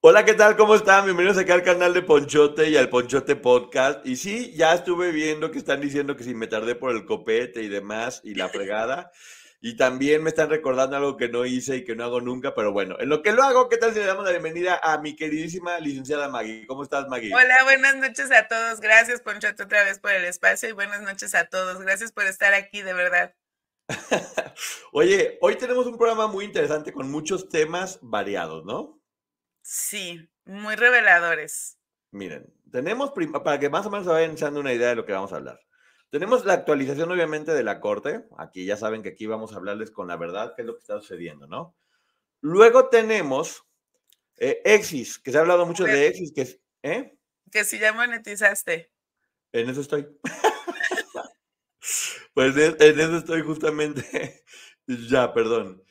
Hola, ¿qué tal? ¿Cómo están? Bienvenidos aquí al canal de Ponchote y al Ponchote Podcast. Y sí, ya estuve viendo que están diciendo que si me tardé por el copete y demás y la fregada. Y también me están recordando algo que no hice y que no hago nunca, pero bueno, en lo que lo hago, ¿qué tal si le damos la bienvenida a mi queridísima licenciada Maggie? ¿Cómo estás, Maggie? Hola, buenas noches a todos. Gracias, Ponchote, otra vez por el espacio y buenas noches a todos. Gracias por estar aquí, de verdad. Oye, hoy tenemos un programa muy interesante con muchos temas variados, ¿no? Sí, muy reveladores. Miren, tenemos, para que más o menos se vayan echando una idea de lo que vamos a hablar. Tenemos la actualización, obviamente, de la Corte. Aquí ya saben que aquí vamos a hablarles con la verdad, qué es lo que está sucediendo, ¿no? Luego tenemos eh, Exis, que se ha hablado mucho de Exis, que ¿eh? Que si ya monetizaste. En eso estoy. pues en eso estoy justamente. ya, perdón.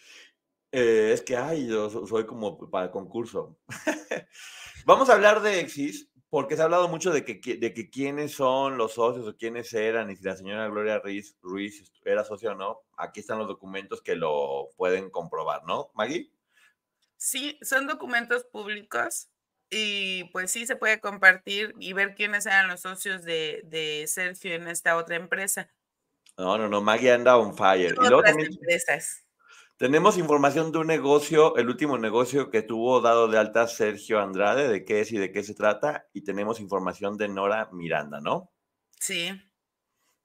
Eh, es que, ay, yo soy como para concurso. Vamos a hablar de Exis, porque se ha hablado mucho de que, de que quiénes son los socios o quiénes eran y si la señora Gloria Ruiz, Ruiz era socio o no. Aquí están los documentos que lo pueden comprobar, ¿no, Maggie? Sí, son documentos públicos y pues sí se puede compartir y ver quiénes eran los socios de Sergio en esta otra empresa. No, no, no, Maggie anda on fire. y luego también, empresas. Tenemos información de un negocio, el último negocio que tuvo dado de alta Sergio Andrade, de qué es y de qué se trata, y tenemos información de Nora Miranda, ¿no? Sí.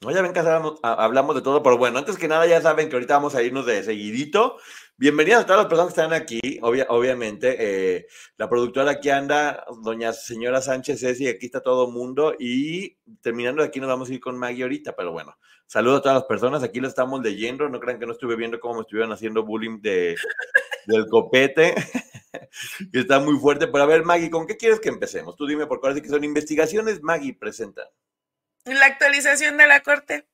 No, ya ven que hablamos, de todo, pero bueno, antes que nada ya saben que ahorita vamos a irnos de seguidito. Bienvenidas a todas las personas que están aquí, obviamente. Eh, la productora aquí anda, doña señora Sánchez Ceci, aquí está todo el mundo, y terminando de aquí nos vamos a ir con Maggie ahorita, pero bueno, Saludo a todas las personas, aquí lo estamos leyendo, no crean que no estuve viendo cómo me estuvieron haciendo bullying de, del copete, que está muy fuerte. Pero a ver, Maggie, ¿con qué quieres que empecemos? Tú dime, porque ahora sí que son investigaciones, Maggie, presenta. La actualización de la corte.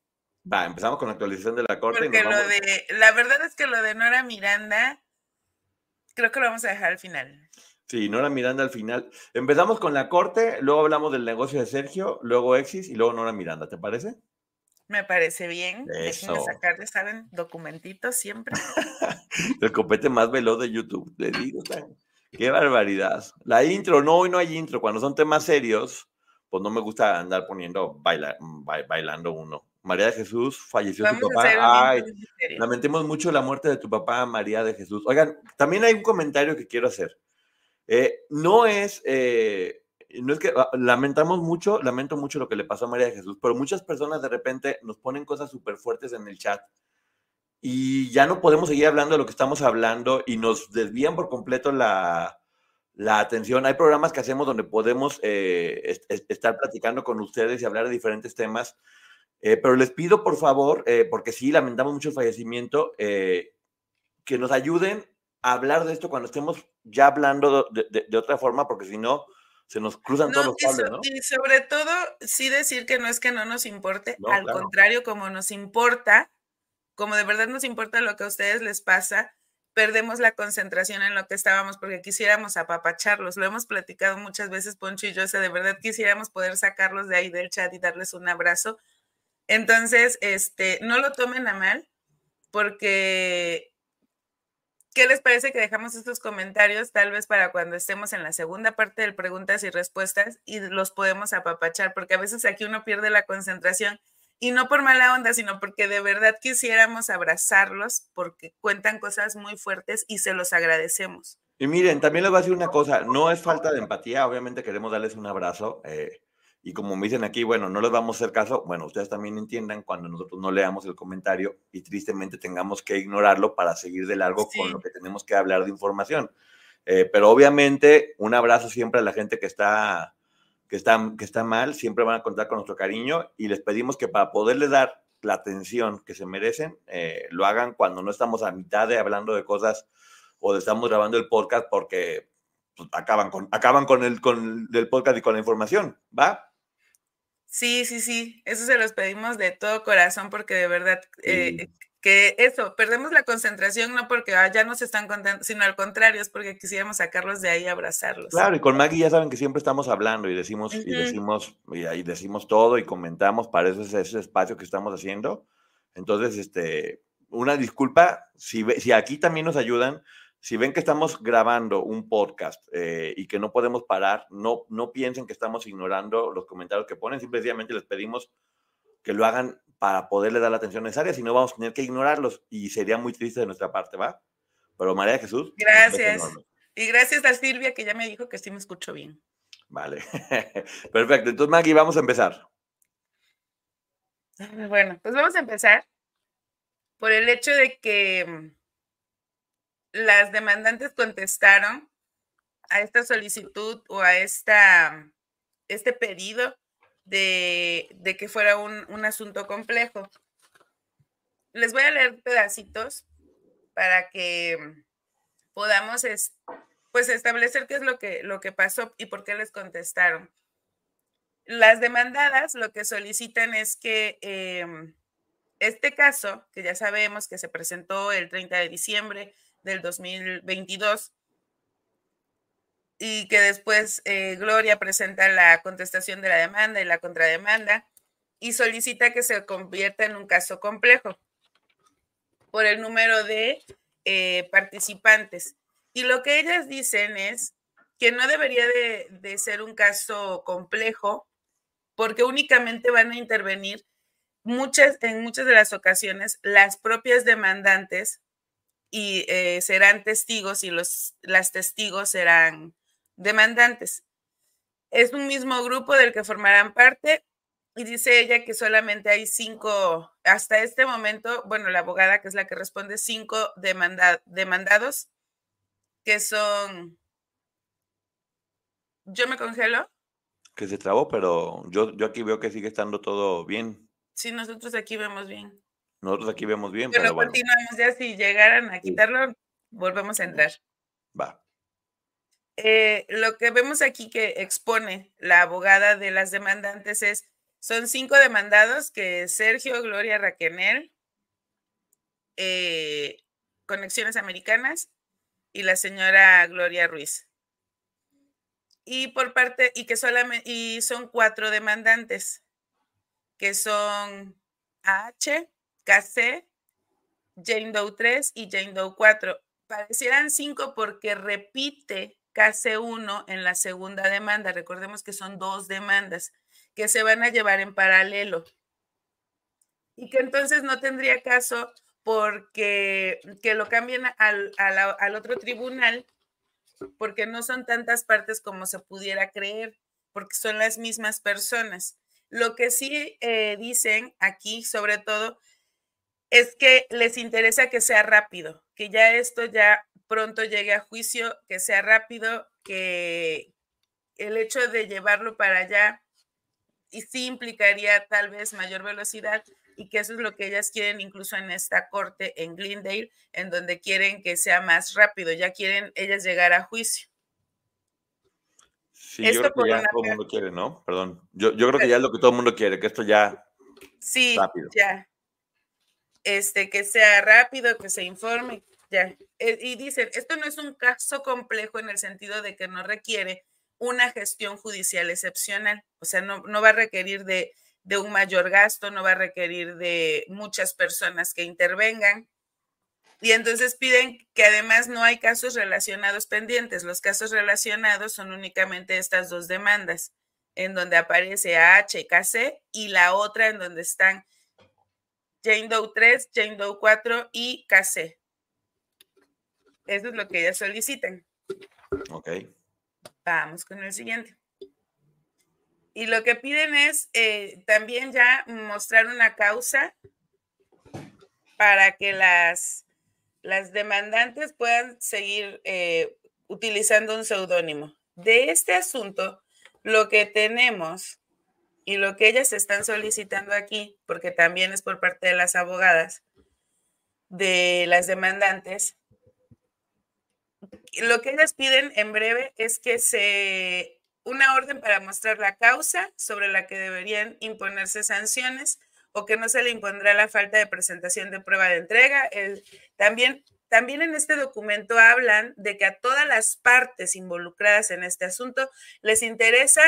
Va, empezamos con la actualización de la corte. Porque lo de, la verdad es que lo de Nora Miranda, creo que lo vamos a dejar al final. Sí, Nora Miranda al final. Empezamos con la corte, luego hablamos del negocio de Sergio, luego Exis y luego Nora Miranda, ¿te parece? Me parece bien. Déjenme sacarle, ¿saben? Documentitos siempre. el copete más veloz de YouTube. Le digo, qué barbaridad. La intro, no, hoy no hay intro. Cuando son temas serios, pues no me gusta andar poniendo bailando uno. María de Jesús falleció su papá. Ay, lamentemos mucho la muerte de tu papá, María de Jesús. Oigan, también hay un comentario que quiero hacer. Eh, no es eh, no es que ah, lamentamos mucho, lamento mucho lo que le pasó a María de Jesús, pero muchas personas de repente nos ponen cosas súper fuertes en el chat y ya no podemos seguir hablando de lo que estamos hablando y nos desvían por completo la, atención. Hay programas que hacemos donde podemos eh, estar platicando con ustedes y hablar de diferentes temas, eh, pero les pido por favor, eh, porque sí, lamentamos mucho el fallecimiento, que nos ayuden a hablar de esto cuando estemos ya hablando de otra forma, porque si no, se nos cruzan todos los cables, ¿no? Y sobre todo, sí decir que no es que no nos importe, al contrario, como nos importa, como de verdad nos importa lo que a ustedes les pasa, perdemos la concentración en lo que estábamos porque quisiéramos apapacharlos. Lo hemos platicado muchas veces, Poncho y yo, o sea, de verdad quisiéramos poder sacarlos de ahí del chat y darles un abrazo. Entonces, este, no lo tomen a mal, porque ¿Qué les parece que dejamos estos comentarios tal vez para cuando estemos en la segunda parte de preguntas y respuestas y los podemos apapachar? Porque a veces aquí uno pierde la concentración Y no por mala onda, sino porque de verdad quisiéramos abrazarlos porque cuentan cosas muy fuertes y se los agradecemos. Y miren, también les voy a decir una cosa, no es falta de empatía, obviamente queremos darles un abrazo. Eh, y como me dicen aquí, bueno, no les vamos a hacer caso, bueno, ustedes también entiendan cuando nosotros no leamos el comentario y tristemente tengamos que ignorarlo para seguir de largo con lo que tenemos que hablar de información. Eh, pero obviamente un abrazo siempre a la gente que está, que, está, que está mal, siempre van a contar con nuestro cariño y les pedimos que para poderles dar la atención que se merecen, eh, lo hagan cuando no estamos a mitad de hablando de cosas o de estamos grabando el podcast porque pues, acaban, con, acaban con, el, con el podcast y con la información, ¿va? Sí, sí, sí, eso se los pedimos de todo corazón porque de verdad eh, que eso, perdemos la concentración no porque ah, ya no se están contando, sino al contrario, es porque quisiéramos sacarlos de ahí y abrazarlos. Claro, y con Maggie ya saben que siempre estamos hablando y decimos, y decimos, y ahí decimos todo y comentamos, para eso es ese espacio que estamos haciendo. Entonces, este, una disculpa, si, si aquí también nos ayudan, si ven que estamos grabando un podcast eh, y que no podemos parar, no, no piensen que estamos ignorando los comentarios que ponen, simplemente les pedimos que lo hagan para poderle dar la atención necesaria, si no vamos a tener que ignorarlos y sería muy triste de nuestra parte, ¿va? Pero María Jesús. Gracias. Y gracias a Silvia que ya me dijo que sí me escucho bien. Vale. Perfecto. Entonces, Maggie, vamos a empezar. Bueno, pues vamos a empezar por el hecho de que mm, las demandantes contestaron a esta solicitud o a esta, este pedido de, que fuera un, asunto complejo. Les voy a leer pedacitos para que podamos pues establecer qué es lo que, lo que pasó y por qué les contestaron. Las demandadas lo que solicitan es que em, este caso, que ya sabemos que se presentó el 30 de diciembre del 2022 y que después eh, Gloria presenta la contestación de la demanda y la contrademanda y solicita que se convierta en un caso complejo por el número de eh, participantes. Y lo que ellas dicen es que no debería de, de ser un caso complejo porque únicamente van a intervenir muchas, en muchas de las ocasiones las propias demandantes y eh, serán testigos y los las testigos serán demandantes. Es un mismo grupo del que formarán parte y dice ella que solamente hay cinco, hasta este momento, bueno, la abogada que es la que responde, cinco demandados, que son... Yo me congelo. Que se trabó, pero yo, yo aquí veo que sigue estando todo bien. Sí, nosotros aquí vemos bien. Nosotros aquí vemos bien. Pero, bueno. continuamos ya, si llegaran a quitarlo, volvemos a entrar. Va. Eh, lo que vemos aquí que expone la abogada de las demandantes es, son cinco demandados que Sergio, Gloria, Raquenel, eh, Conexiones Americanas y la señora Gloria Ruiz. Y por parte, y que solamente, y son cuatro demandantes, que son AH, KC, Jane Doe 3 y Jane Doe 4. Parecieran cinco porque repite KC1 en la segunda demanda. Recordemos que son dos demandas que se van a llevar en paralelo. Y que entonces no tendría caso porque que lo cambien al, al, otro tribunal, porque no son tantas partes como se pudiera creer, porque son las mismas personas. Lo que sí eh, dicen aquí, sobre todo, es que les interesa que sea rápido, que ya esto ya pronto llegue a juicio, que sea rápido, que el hecho de llevarlo para allá y sí implicaría tal vez mayor velocidad y que eso es lo que ellas quieren incluso en esta corte en Glendale, en donde quieren que sea más rápido, ya quieren ellas llegar a juicio. Sí, yo creo que ya todo el mundo quiere, ¿no? Perdón. Yo, yo creo que ya es lo que todo el mundo quiere, que esto ya sí, rápido. ya este, que sea rápido, que se informe, ya. Eh, y dicen, esto no es un caso complejo en el sentido de que no requiere una gestión judicial excepcional, o sea, no, no va a requerir de, de un mayor gasto, no va a requerir de muchas personas que intervengan. Y entonces piden que además no hay casos relacionados pendientes. Los casos relacionados son únicamente estas dos demandas, en donde aparece AHKC y la otra en donde están Jane Doe 3, Jane Doe 4 y KC. Eso es lo que ellas solicitan. Ok. Vamos con el siguiente. Y lo que piden es eh, también ya mostrar una causa para que las, las demandantes puedan seguir eh, utilizando un seudónimo. De este asunto, lo que tenemos y lo que ellas están solicitando aquí, porque también es por parte de las abogadas, de las demandantes, lo que ellas piden en breve es que se una orden para mostrar la causa sobre la que deberían imponerse sanciones o que no se le impondrá la falta de presentación de prueba de entrega. también, también en este documento hablan de que a todas las partes involucradas en este asunto les interesa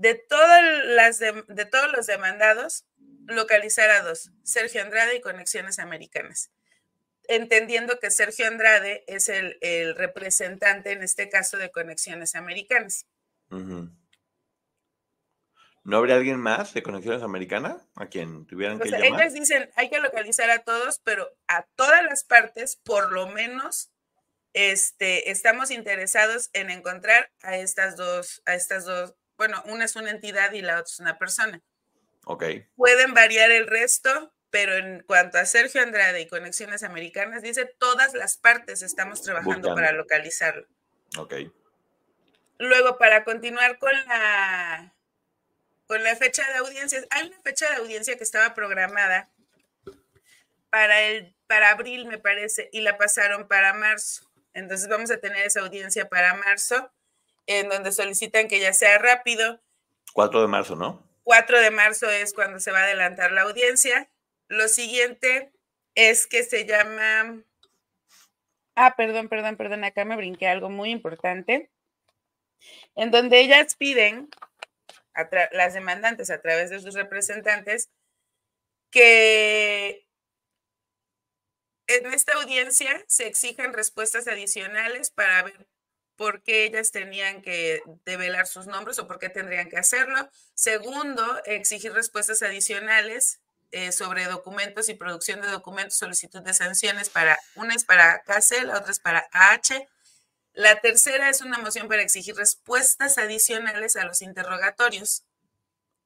de, todas las de todos los demandados localizar a dos, Sergio Andrade y Conexiones Americanas entendiendo que Sergio Andrade es el, representante en este caso de Conexiones Americanas. ¿No habría alguien más de Conexiones Americanas a quien tuvieran que llamar? Ellas dicen, hay que localizar a todos, pero a todas las partes, por lo menos, este, estamos interesados en encontrar a estas dos, a estas dos, bueno, una es una entidad y la otra es una persona. Ok. Pueden variar el resto, pero en cuanto a Sergio Andrade y Conexiones Americanas, dice todas las partes estamos trabajando para localizarlo. Ok. Luego, para continuar con la, con la fecha de audiencias, hay una fecha de audiencia que estaba programada para, el, para abril, me parece, y la pasaron para marzo. Entonces vamos a tener esa audiencia para marzo, en donde solicitan que ya sea rápido. 4 de marzo, ¿no? 4 de marzo es cuando se va a adelantar la audiencia lo siguiente es que se llama... Ah, perdón, perdón, perdón, acá me brinqué algo muy importante, en donde ellas piden, las demandantes a través de sus representantes, que en esta audiencia se exigen respuestas adicionales para ver por qué ellas tenían que develar sus nombres o por qué tendrían que hacerlo. Segundo, exigir respuestas adicionales eh, sobre documentos y producción de documentos, solicitud de sanciones para, una es para KC, la otra es para AH. La tercera es una moción para exigir respuestas adicionales a los interrogatorios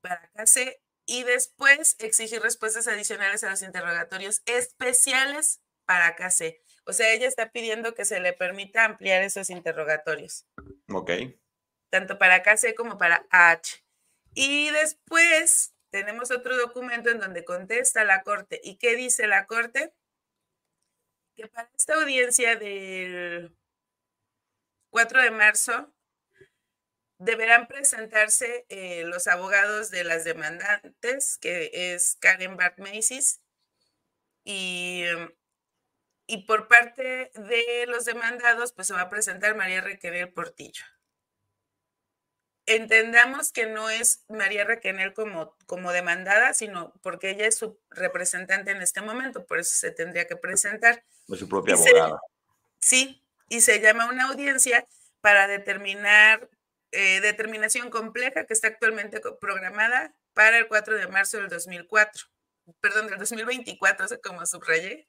para KC y después exigir respuestas adicionales a los interrogatorios especiales para KC. O sea, ella está pidiendo que se le permita ampliar esos interrogatorios. Ok. Tanto para KC como para AH. Y después tenemos otro documento en donde contesta la Corte. ¿Y qué dice la Corte? Que para esta audiencia del 4 de marzo deberán presentarse eh, los abogados de las demandantes, que es Karen Bart y, y por parte de los demandados, pues se va a presentar María Requerel Portillo entendamos que no es María Raquel como, como demandada, sino porque ella es su representante en este momento, por eso se tendría que presentar. De su propia abogada. sí, y se llama una audiencia para determinar eh, determinación compleja que está actualmente programada para el 4 de marzo del 2004, perdón, del 2024, sé como subrayé,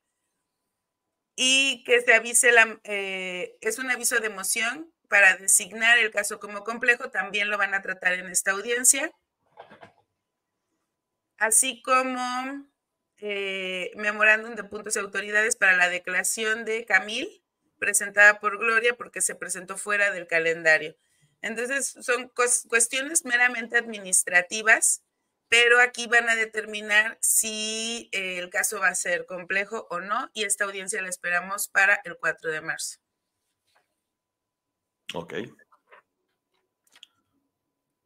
y que se avise eh, es un aviso de moción para designar el caso como complejo, también lo van a tratar en esta audiencia, así como eh, memorándum de puntos y autoridades para la declaración de Camil, presentada por Gloria porque se presentó fuera del calendario. Entonces, son cuestiones meramente administrativas, pero aquí van a determinar si eh, el caso va a ser complejo o no, y esta audiencia la esperamos para el 4 de marzo. Ok.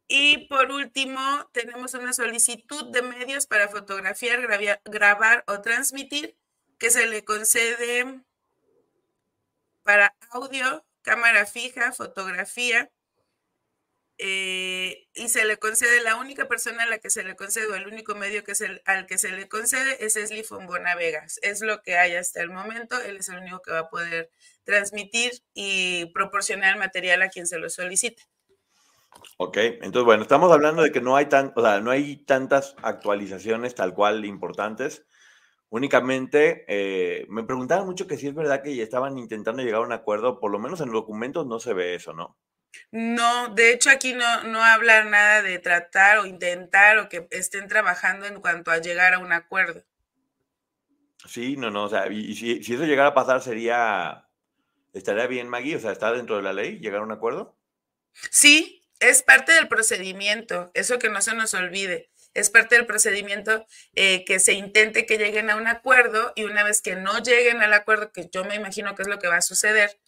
Y por último, tenemos una solicitud de medios para fotografiar, grabar o transmitir que se le concede para audio, cámara fija, fotografía, eh, y se le concede, la única persona a la que se le concede, o el único medio que es el, al que se le concede es Esli Fombona Vegas. Es lo que hay hasta el momento. Él es el único que va a poder transmitir y proporcionar material a quien se lo solicite. Ok, entonces bueno, estamos hablando de que no hay tan, o sea, no hay tantas actualizaciones tal cual importantes, Únicamente eh, me preguntaban mucho que si es verdad que estaban intentando llegar a un acuerdo, por lo menos en los documentos no se ve eso, ¿no? No, de hecho aquí no, no habla nada de tratar o intentar o que estén trabajando en cuanto a llegar a un acuerdo. Sí, no, no, o sea, y, si, si, eso llegara a pasar sería, estaría bien, Maggie, o sea, está dentro de la ley llegar a un acuerdo. Sí, es parte del procedimiento, eso que no se nos olvide. Es parte del procedimiento eh, que se intente que lleguen a un acuerdo y una vez que no lleguen al acuerdo, que yo me imagino que es lo que va a suceder,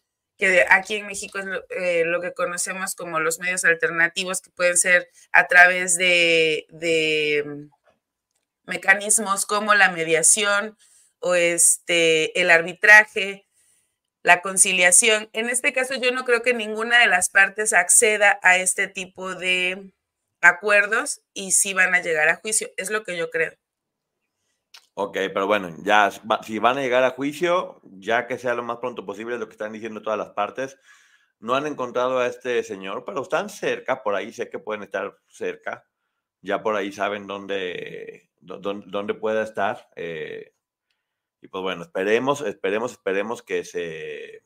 que aquí en México es eh, lo, que conocemos como los medios alternativos, que pueden ser a través de, de mm, mecanismos como la mediación o este, el arbitraje, la conciliación. En este caso, yo no creo que ninguna de las partes acceda a este tipo de acuerdos y sí van a llegar a juicio. Es lo que yo creo. Ok, pero bueno, ya si van a llegar a juicio, ya que sea lo más pronto posible, lo que están diciendo todas las partes, no han encontrado a este señor, pero están cerca, por ahí sé que pueden estar cerca, ya por ahí saben dónde, dónde, dónde pueda estar. Eh, y pues bueno, esperemos, esperemos, esperemos que se,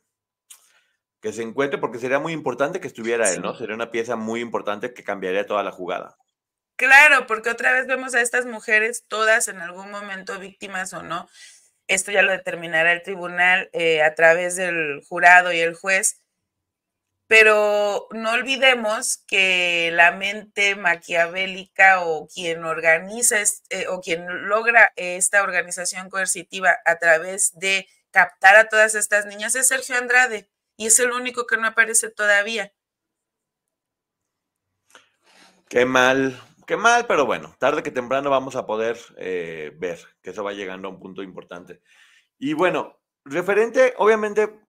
que se encuentre, porque sería muy importante que estuviera él, ¿no? Sería una pieza muy importante que cambiaría toda la jugada. Claro, porque otra vez vemos a estas mujeres, todas en algún momento víctimas o no. Esto ya lo determinará el tribunal eh, a través del jurado y el juez. Pero no olvidemos que la mente maquiavélica o quien organiza eh, o quien logra esta organización coercitiva a través de captar a todas estas niñas es Sergio Andrade y es el único que no aparece todavía. Qué mal, Qué mal, pero bueno, tarde que temprano vamos a poder eh, ver que eso va llegando a un punto importante. Y bueno, referente, obviamente,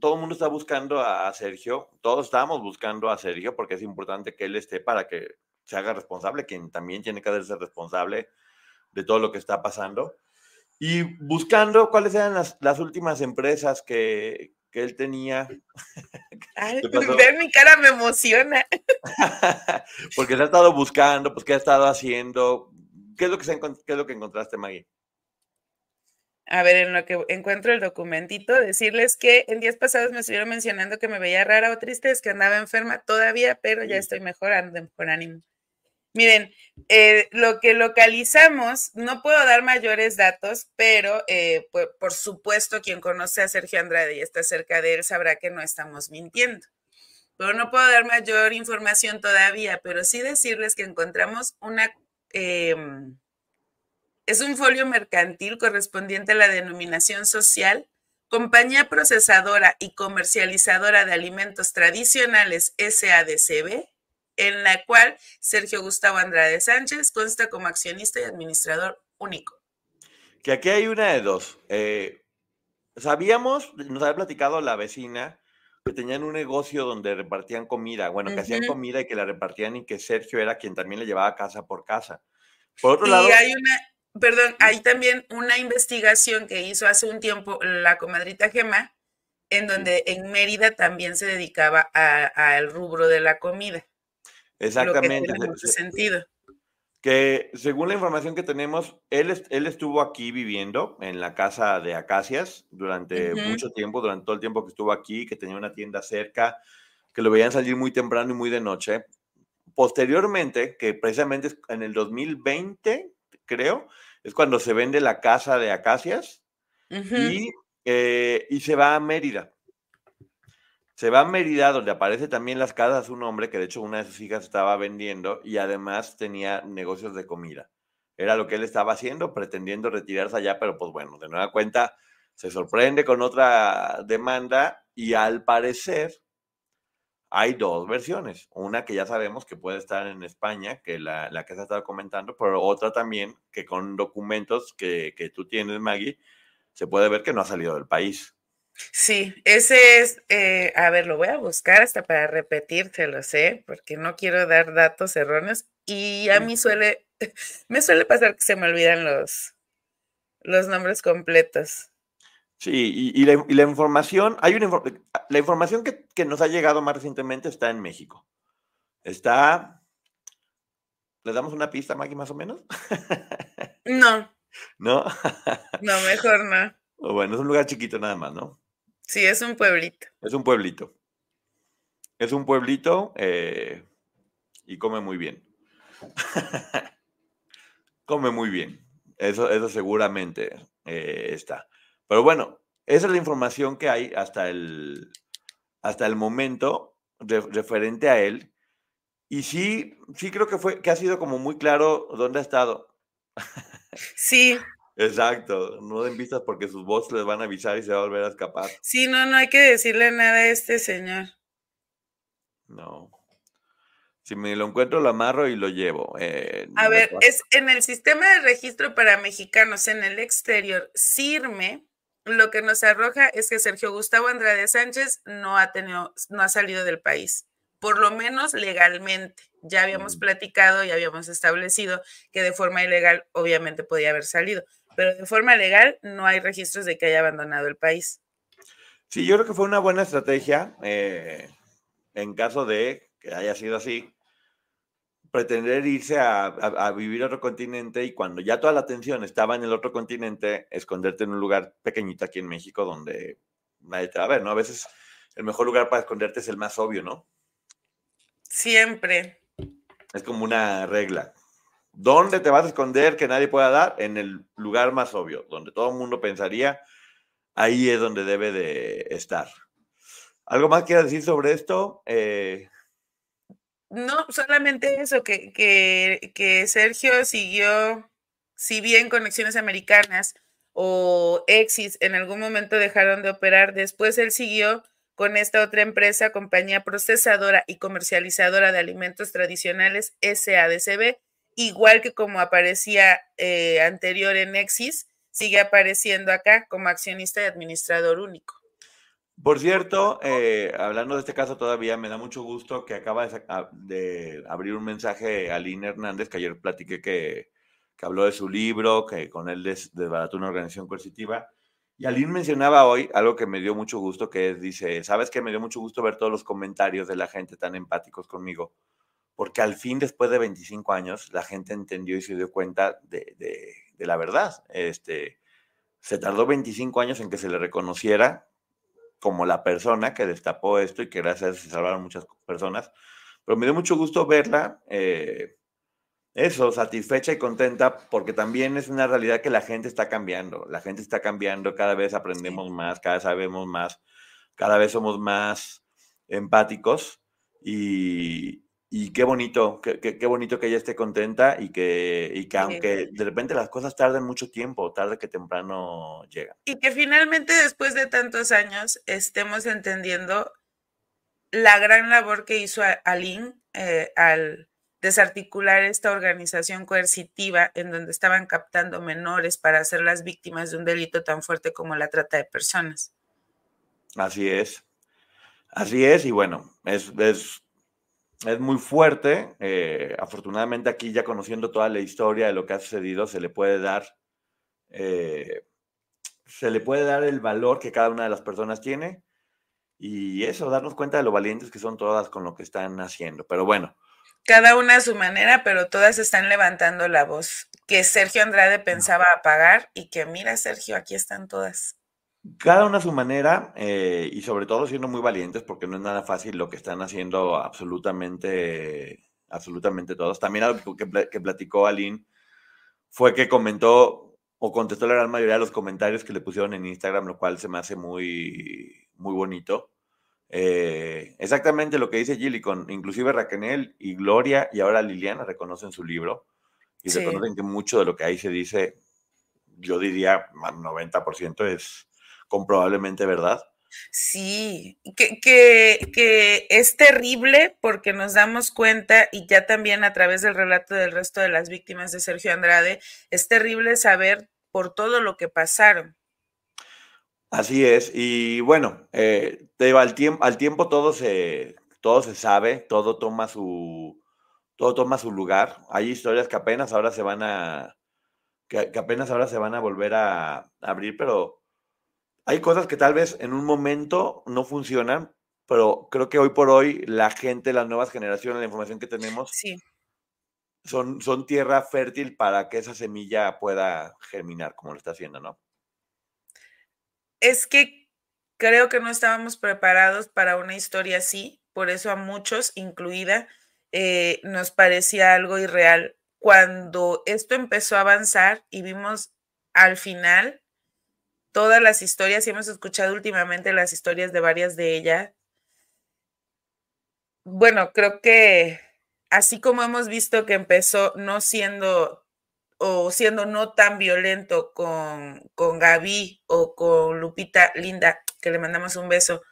todo el mundo está buscando a, Sergio, todos estamos buscando a Sergio porque es importante que él esté para que se haga responsable, quien también tiene que hacerse responsable de todo lo que está pasando. Y buscando cuáles eran las, últimas empresas que, él tenía. Ay, ver mi cara me emociona. porque se ha estado buscando, pues qué ha estado haciendo. ¿Qué es lo que, se, qué es lo que encontraste, Maggie? A ver, en lo que encuentro el documentito, decirles que en días pasados me estuvieron mencionando que me veía rara o triste, es que andaba enferma todavía, pero ya estoy mejorando por ánimo. Miren, eh, lo que localizamos, no puedo dar mayores datos, pero eh, por, supuesto quien conoce a Sergio Andrade y está cerca de él sabrá que no estamos mintiendo. Pero no puedo dar mayor información todavía, pero sí decirles que encontramos una... Em, es un folio mercantil correspondiente a la denominación social Compañía Procesadora y Comercializadora de Alimentos Tradicionales SADCB, en la cual Sergio Gustavo Andrade Sánchez consta como accionista y administrador único. Que aquí hay una de dos. Eh, sabíamos, nos había platicado la vecina que tenían un negocio donde repartían comida, bueno, que hacían comida y que la repartían y que Sergio era quien también le llevaba casa por casa. Por otro lado, hay una, perdón, hay también una investigación que hizo hace un tiempo la comadrita Gema, en donde en Mérida también se dedicaba al rubro de la comida. Exactamente. en ese sentido. Que según la información que tenemos, él, él estuvo aquí viviendo en la casa de Acacias durante mucho tiempo, durante todo el tiempo que estuvo aquí, que tenía una tienda cerca, que lo veían salir muy temprano y muy de noche. Posteriormente, que precisamente en el 2020, creo, es cuando se vende la casa de Acacias y, eh, y, se va a Mérida. Se va a Mérida, donde aparece también las casas un hombre que de hecho una de sus hijas estaba vendiendo y además tenía negocios de comida. Era lo que él estaba haciendo, pretendiendo retirarse allá, pero pues bueno, de nueva cuenta se sorprende con otra demanda y al parecer, hay dos versiones. Una que ya sabemos que puede estar en España, que la, la que se ha estado comentando, pero otra también que con documentos que, que tú tienes, Maggie, se puede ver que no ha salido del país. Sí, ese es, eh, a ver, lo voy a buscar hasta para repetírtelo, sé, porque no quiero dar datos erróneos y a mí suele, me suele pasar que se me olvidan los, los nombres completos. Sí, y, la, información, hay una la información que, que, nos ha llegado más recientemente está en México. Está, ¿le damos una pista, Maggie, más o menos? No. ¿No? no, mejor no. Bueno, es un lugar chiquito nada más, ¿no? Sí, es un pueblito. Es un pueblito. Es un pueblito eh, y come muy bien. come muy bien. Eso, eso seguramente eh, está. Pero bueno, esa es la información que hay hasta el, hasta el momento referente a él. Y sí, sí creo que fue, que ha sido como muy claro dónde ha estado. Sí, Exacto, no den vistas porque sus bots les van a avisar y se va a volver a escapar. Sí, no, no hay que decirle nada a este señor. No. Si me lo encuentro, lo amarro y lo llevo. Eh, a ver, es en el sistema de registro para mexicanos en el exterior, CIRME, lo que nos arroja es que Sergio Gustavo Andrade Sánchez no ha tenido, no ha salido del país, por lo menos legalmente. Ya habíamos mm. platicado y habíamos establecido que de forma ilegal obviamente podía haber salido pero de forma legal no hay registros de que haya abandonado el país. Sí, yo creo que fue una buena estrategia eh, en caso de que haya sido así, pretender irse a, vivir a otro continente y cuando ya toda la atención estaba en el otro continente, esconderte en un lugar pequeñito aquí en México donde nadie te va a ver, ¿no? A veces el mejor lugar para esconderte es el más obvio, ¿no? Siempre. Es como una regla. ¿Dónde te vas a esconder que nadie pueda dar? En el lugar más obvio, donde todo el mundo pensaría, ahí es donde debe de estar. ¿Algo más quieras decir sobre esto? Eh, no, solamente eso, que, que, que, Sergio siguió, si bien Conexiones Americanas o Exis en algún momento dejaron de operar, después él siguió con esta otra empresa, compañía procesadora y comercializadora de alimentos tradicionales SADCB, igual que como aparecía eh, anterior en Exis, sigue apareciendo acá como accionista y administrador único. Por cierto, eh, hablando de este caso todavía, me da mucho gusto que acaba de, abrir un mensaje a Lina Hernández, que ayer platiqué que, habló de su libro, que con él desbarató una organización coercitiva. Y Aline mencionaba hoy algo que me dio mucho gusto, que es, dice, ¿sabes que me dio mucho gusto ver todos los comentarios de la gente tan empáticos conmigo? porque al fin, después de 25 años, la gente entendió y se dio cuenta de, la verdad. Este, se tardó 25 años en que se le reconociera como la persona que destapó esto y que gracias a eso se salvaron muchas personas. Pero me dio mucho gusto verla, eh, eso, satisfecha y contenta, porque también es una realidad que la gente está cambiando. La gente está cambiando, cada vez aprendemos más, cada vez sabemos más, cada vez somos más empáticos y, y qué bonito, qué, qué, bonito que ella esté contenta y que, y que aunque de repente las cosas tarden mucho tiempo, tarde que temprano llegan. Y que finalmente después de tantos años estemos entendiendo la gran labor que hizo Aline eh, al desarticular esta organización coercitiva en donde estaban captando menores para ser las víctimas de un delito tan fuerte como la trata de personas. Así es. Así es, y bueno, es, es es muy fuerte. Eh, afortunadamente aquí ya conociendo toda la historia de lo que ha sucedido, se le puede dar, eh, se le puede dar el valor que cada una de las personas tiene y eso, darnos cuenta de lo valientes que son todas con lo que están haciendo. Pero bueno. Cada una a su manera, pero todas están levantando la voz que Sergio Andrade pensaba apagar y que mira, Sergio, aquí están todas. Cada una a su manera eh, y sobre todo siendo muy valientes porque no es nada fácil lo que están haciendo absolutamente, absolutamente todos. También algo que, que platicó Aline fue que comentó o contestó la gran mayoría de los comentarios que le pusieron en Instagram, lo cual se me hace muy, muy bonito. Eh, exactamente lo que dice Gilly, con inclusive Raquel y Gloria y ahora Liliana reconocen su libro y reconocen que mucho de lo que ahí se dice, yo diría 90% es comprobablemente verdad. Sí, que, que, que, es terrible porque nos damos cuenta, y ya también a través del relato del resto de las víctimas de Sergio Andrade, es terrible saber por todo lo que pasaron. Así es, y bueno, eh, al, tiempo, al tiempo todo se, todo se sabe, todo toma su, todo toma su lugar. Hay historias que apenas ahora se van a, que, apenas ahora se van a volver a, abrir, pero hay cosas que tal vez en un momento no funcionan, pero creo que hoy por hoy la gente, las nuevas generaciones, la información que tenemos, son, son tierra fértil para que esa semilla pueda germinar, como lo está haciendo, ¿no? es que creo que no estábamos preparados para una historia así, por eso a muchos, incluida, eh, nos parecía algo irreal. Cuando esto empezó a avanzar y vimos al final todas las historias, y hemos escuchado últimamente las historias de varias de ellas, bueno, creo que así como hemos visto que empezó no siendo o siendo no tan violento con, con Gaby o con Lupita Linda, que le mandamos un beso,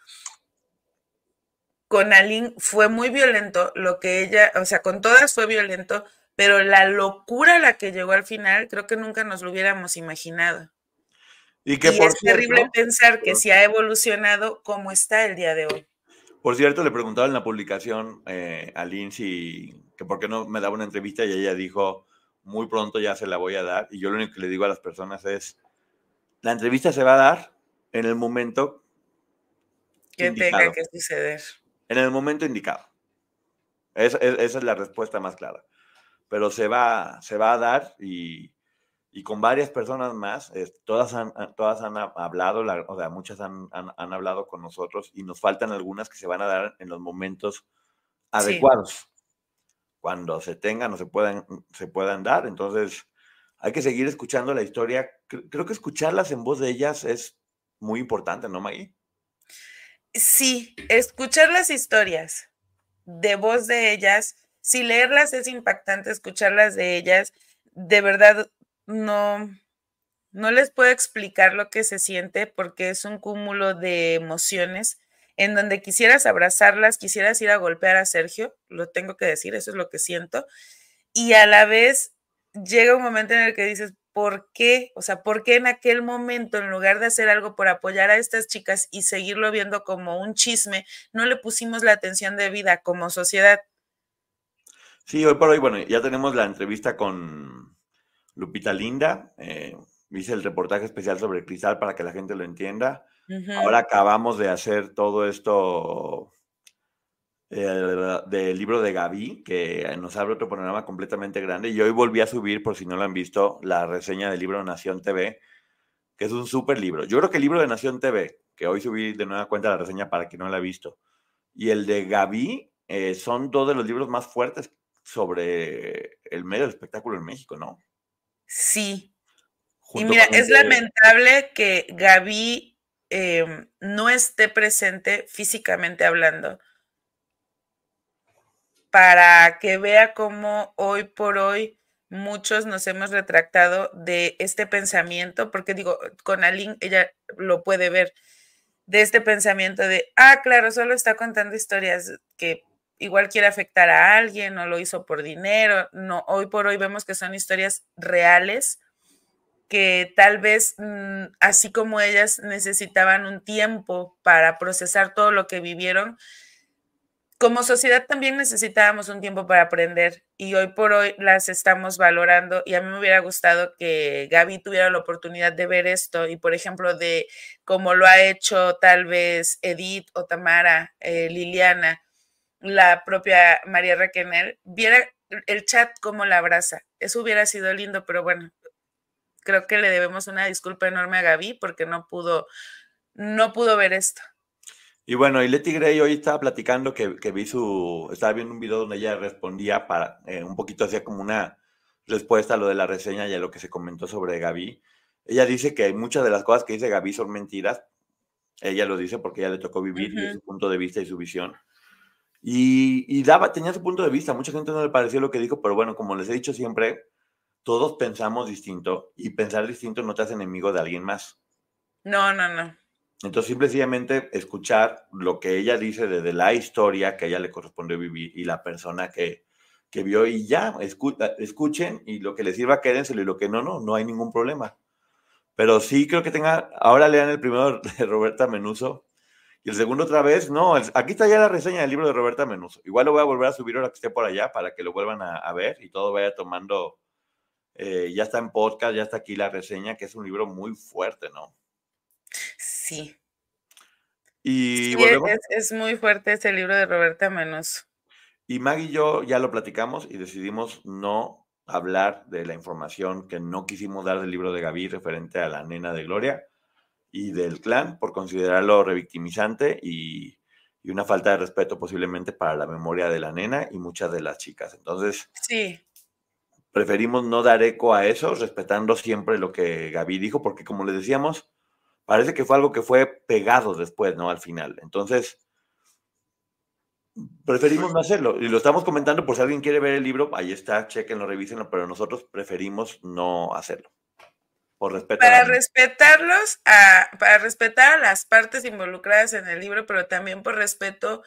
con Aline fue muy violento, lo que ella, o sea, con todas fue violento, pero la locura a la que llegó al final, creo que nunca nos lo hubiéramos imaginado. Y, que es terrible pensar que si ha evolucionado, como está el día de hoy. Por cierto, le preguntaba en la publicación eh, a si que por qué no me daba una entrevista y ella dijo, muy pronto ya se la voy a dar. Y yo lo único que le digo a las personas es, la entrevista se va a dar en el momento que tenga que suceder. En el momento indicado. esa es la respuesta más clara. Pero se va, se va a dar y, con varias personas más, todas, han, todas han hablado, o sea, muchas han, hablado con nosotros y nos faltan algunas que se van a dar en los momentos adecuados cuando se tengan o se puedan, se puedan dar. Entonces, hay que seguir escuchando la historia. Creo que escucharlas en voz de ellas es muy importante, ¿no, Maggie? Sí, escuchar las historias de voz de ellas, si leerlas es impactante, escucharlas de ellas, de verdad no, no les puedo explicar lo que se siente porque es un cúmulo de emociones en donde quisieras abrazarlas, quisieras ir a golpear a Sergio, lo tengo que decir, eso es lo que siento, y a la vez llega un momento en el que dices, ¿por qué? O sea, ¿por qué en aquel momento, en lugar de hacer algo por apoyar a estas chicas y seguirlo viendo como un chisme, no le pusimos la atención de vida como sociedad? Sí, hoy por hoy, bueno, ya tenemos la entrevista con Lupita Linda, eh, hice el reportaje especial sobre cristal para que la gente lo entienda. Ahora acabamos de hacer todo esto eh, del libro de Gaby, que nos abre otro panorama completamente grande. Y hoy volví a subir, por si no lo han visto, la reseña del libro Nación TV, que es un súper libro. Yo creo que el libro de Nación TV, que hoy subí de nueva cuenta la reseña para quien no la ha visto, y el de Gaby eh, son dos de los libros más fuertes sobre el medio del espectáculo en México, ¿no? Sí. y mira, es lamentable que Gaby Em, no esté presente físicamente hablando, para que vea cómo hoy por hoy muchos nos hemos retractado de este pensamiento, porque digo, con Aline ella lo puede ver, de este pensamiento de, ah, claro, solo está contando historias que igual quiere afectar a alguien o lo hizo por dinero. No, hoy por hoy vemos que son historias reales que tal vez mm, así como ellas necesitaban un tiempo para procesar todo lo que vivieron, como sociedad también necesitábamos un tiempo para aprender y hoy por hoy las estamos valorando y a mí me hubiera gustado que Gaby tuviera la oportunidad de ver esto y por ejemplo de cómo lo ha hecho tal vez Edith o Tamara, eh, Liliana, la propia María Raquenel, viera el chat cómo la abraza. Eso hubiera sido lindo, pero bueno, creo que le debemos una disculpa enorme a Gaby porque no pudo, no pudo ver esto. Y bueno, y Leti Gray hoy estaba platicando que, vi su, estaba viendo un video donde ella respondía para, eh, un poquito hacía como una respuesta a lo de la reseña y a lo que se comentó sobre Gaby. Ella dice que muchas de las cosas que dice Gaby son mentiras. Ella lo dice porque ella le tocó vivir su punto de vista y su visión. Y, y, daba, tenía su punto de vista. Mucha gente no le pareció lo que dijo, pero bueno, como les he dicho siempre, todos pensamos distinto y pensar distinto no te hace enemigo de alguien más. No, no, no. Entonces, simplemente escuchar lo que ella dice desde la historia que a ella le correspondió vivir y la persona que, que vio y ya, escuchen y lo que les sirva quédenselo y lo que no, no, no hay ningún problema. Pero sí creo que tenga, ahora lean el primero de Roberta Menuso y el segundo otra vez, no, aquí está ya la reseña del libro de Roberta Menuso. Igual lo voy a volver a subir ahora que esté por allá para que lo vuelvan a, ver y todo vaya tomando, eh, ya está en podcast, ya está aquí la reseña, que es un libro muy fuerte, ¿no? Sí. Y es, muy fuerte ese libro de Roberta Menos. Y Maggie y yo ya lo platicamos y decidimos no hablar de la información que no quisimos dar del libro de Gaby referente a la nena de Gloria y del clan por considerarlo revictimizante y, una falta de respeto posiblemente para la memoria de la nena y muchas de las chicas. Entonces, sí. preferimos no dar eco a eso, respetando siempre lo que Gaby dijo, porque como les decíamos, parece que fue algo que fue pegado después, ¿no? Al final. Entonces, preferimos no hacerlo. Y lo estamos comentando por si alguien quiere ver el libro, ahí está, chequenlo, revísenlo, pero nosotros preferimos no hacerlo. Por respeto. Para respetarlos, a, para respetar a las partes involucradas en el libro, pero también por respeto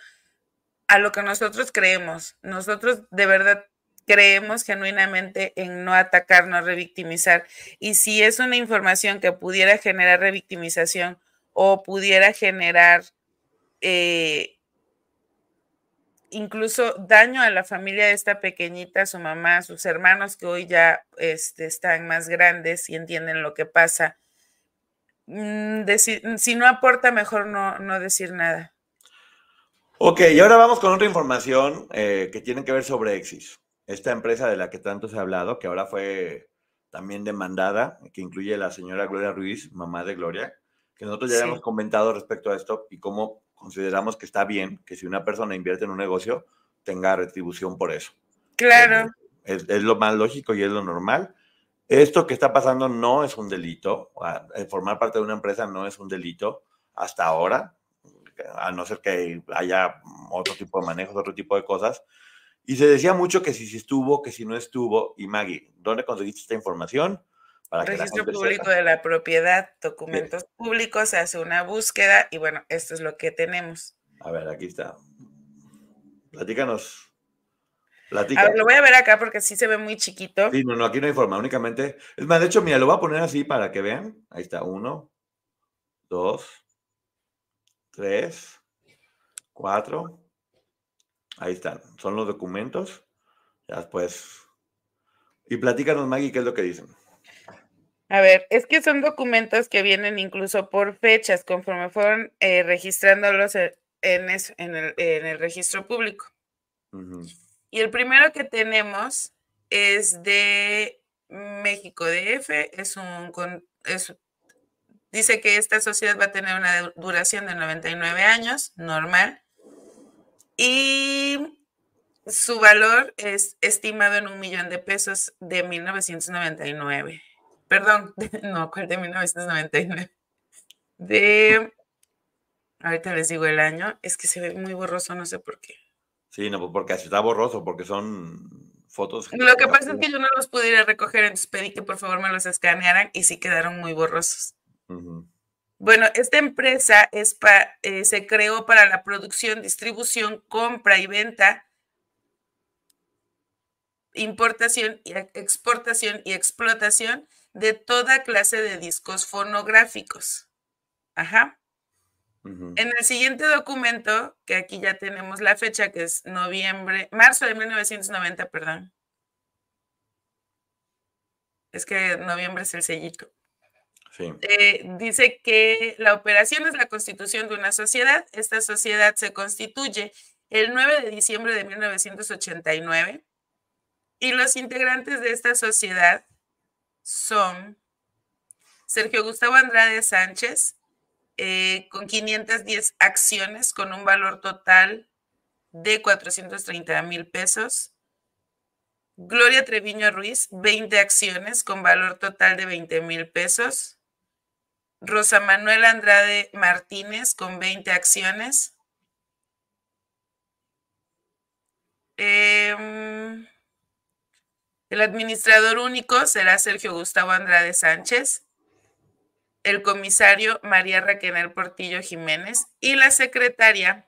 a lo que nosotros creemos. Nosotros de verdad creemos genuinamente en no atacar, no revictimizar. Y si es una información que pudiera generar revictimización o pudiera generar eh, incluso daño a la familia de esta pequeñita, su mamá, sus hermanos que hoy ya este, están más grandes y entienden lo que pasa. Mm, si no aporta, mejor no, no decir nada. Ok, y ahora vamos con otra información eh, que tiene que ver sobre Exis esta empresa de la que tanto se ha hablado, que ahora fue también demandada, que incluye a la señora Gloria Ruiz, mamá de Gloria, que nosotros ya hemos comentado respecto a esto y cómo consideramos que está bien que si una persona invierte en un negocio, tenga retribución por eso. Claro. Es, lo más lógico y es lo normal. Esto que está pasando no es un delito. Formar parte de una empresa no es un delito hasta ahora, a no ser que haya otro tipo de manejos, otro tipo de cosas. Y se decía mucho que si, si estuvo, que si no estuvo. Y Maggie, ¿dónde conseguiste esta información? Para Registro público de la propiedad, documentos públicos, se hace una búsqueda y bueno, esto es lo que tenemos. A ver, aquí está. Platícanos. A ver, lo voy a ver acá porque sí se ve muy chiquito. Sí, no, no, aquí no hay forma, únicamente. Es más, de hecho, mira, lo voy a poner así para que vean. Ahí está, uno, dos, tres, cuatro, Ahí están, son los documentos. Ya después. Y platícanos, Maggie, qué es lo que dicen. A ver, es que son documentos que vienen incluso por fechas, conforme fueron eh, registrándolos en, en, el, registro público. Y el primero que tenemos es de México DF, es un, es, dice que esta sociedad va a tener una duración de 99 años, normal, y su valor es estimado en un millón de pesos de 1999. Perdón, no, ¿cuál de 1999? De, ahorita les digo el año, es que se ve muy borroso, no sé por qué. Sí, no, pues porque así está borroso, porque son fotos. Lo que pasa es que yo no los pudiera recoger, entonces pedí que por favor me los escanearan y sí quedaron muy borrosos. Bueno, esta empresa es eh, se creó para la producción, distribución, compra y venta, importación y exportación y explotación de toda clase de discos fonográficos. Ajá. En el siguiente documento, que aquí ya tenemos la fecha, que es noviembre, marzo de 1990, perdón. Es que noviembre es el sellito. Eh, dice que la operación es la constitución de una sociedad. Esta sociedad se constituye el 9 de diciembre de 1989 y los integrantes de esta sociedad son Sergio Gustavo Andrade Sánchez, eh, con 510 acciones, con un valor total de 430 mil pesos. Gloria Treviño Ruiz, 20 acciones, con valor total de 20 mil pesos. Rosa Manuel Andrade Martínez con 20 acciones. Em, el administrador único será Sergio Gustavo Andrade Sánchez. el comisario María Raquel Portillo Jiménez y la secretaria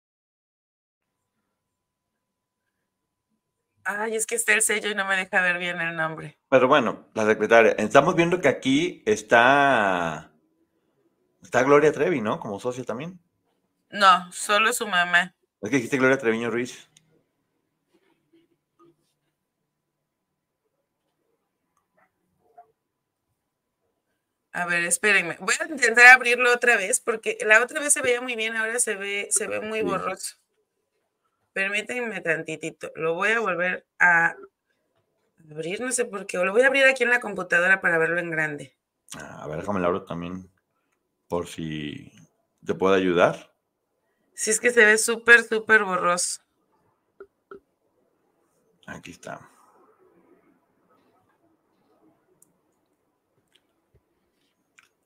Ay, es que está el sello y no me deja ver bien el nombre. Pero bueno, la secretaria, estamos viendo que aquí está, está Gloria Trevi, ¿no? Como socia también. No, solo su mamá. Es que dijiste Gloria Treviño Ruiz. A ver, espérenme. Voy a intentar abrirlo otra vez porque la otra vez se veía muy bien, ahora se ve, se ve muy borroso. Permítanme tantitito. Lo voy a volver a abrir, no sé por qué. O lo voy a abrir aquí en la computadora para verlo en grande. A ver, déjame lo abro también. Por si te puedo ayudar. Si es que se ve súper, súper borroso. Aquí está.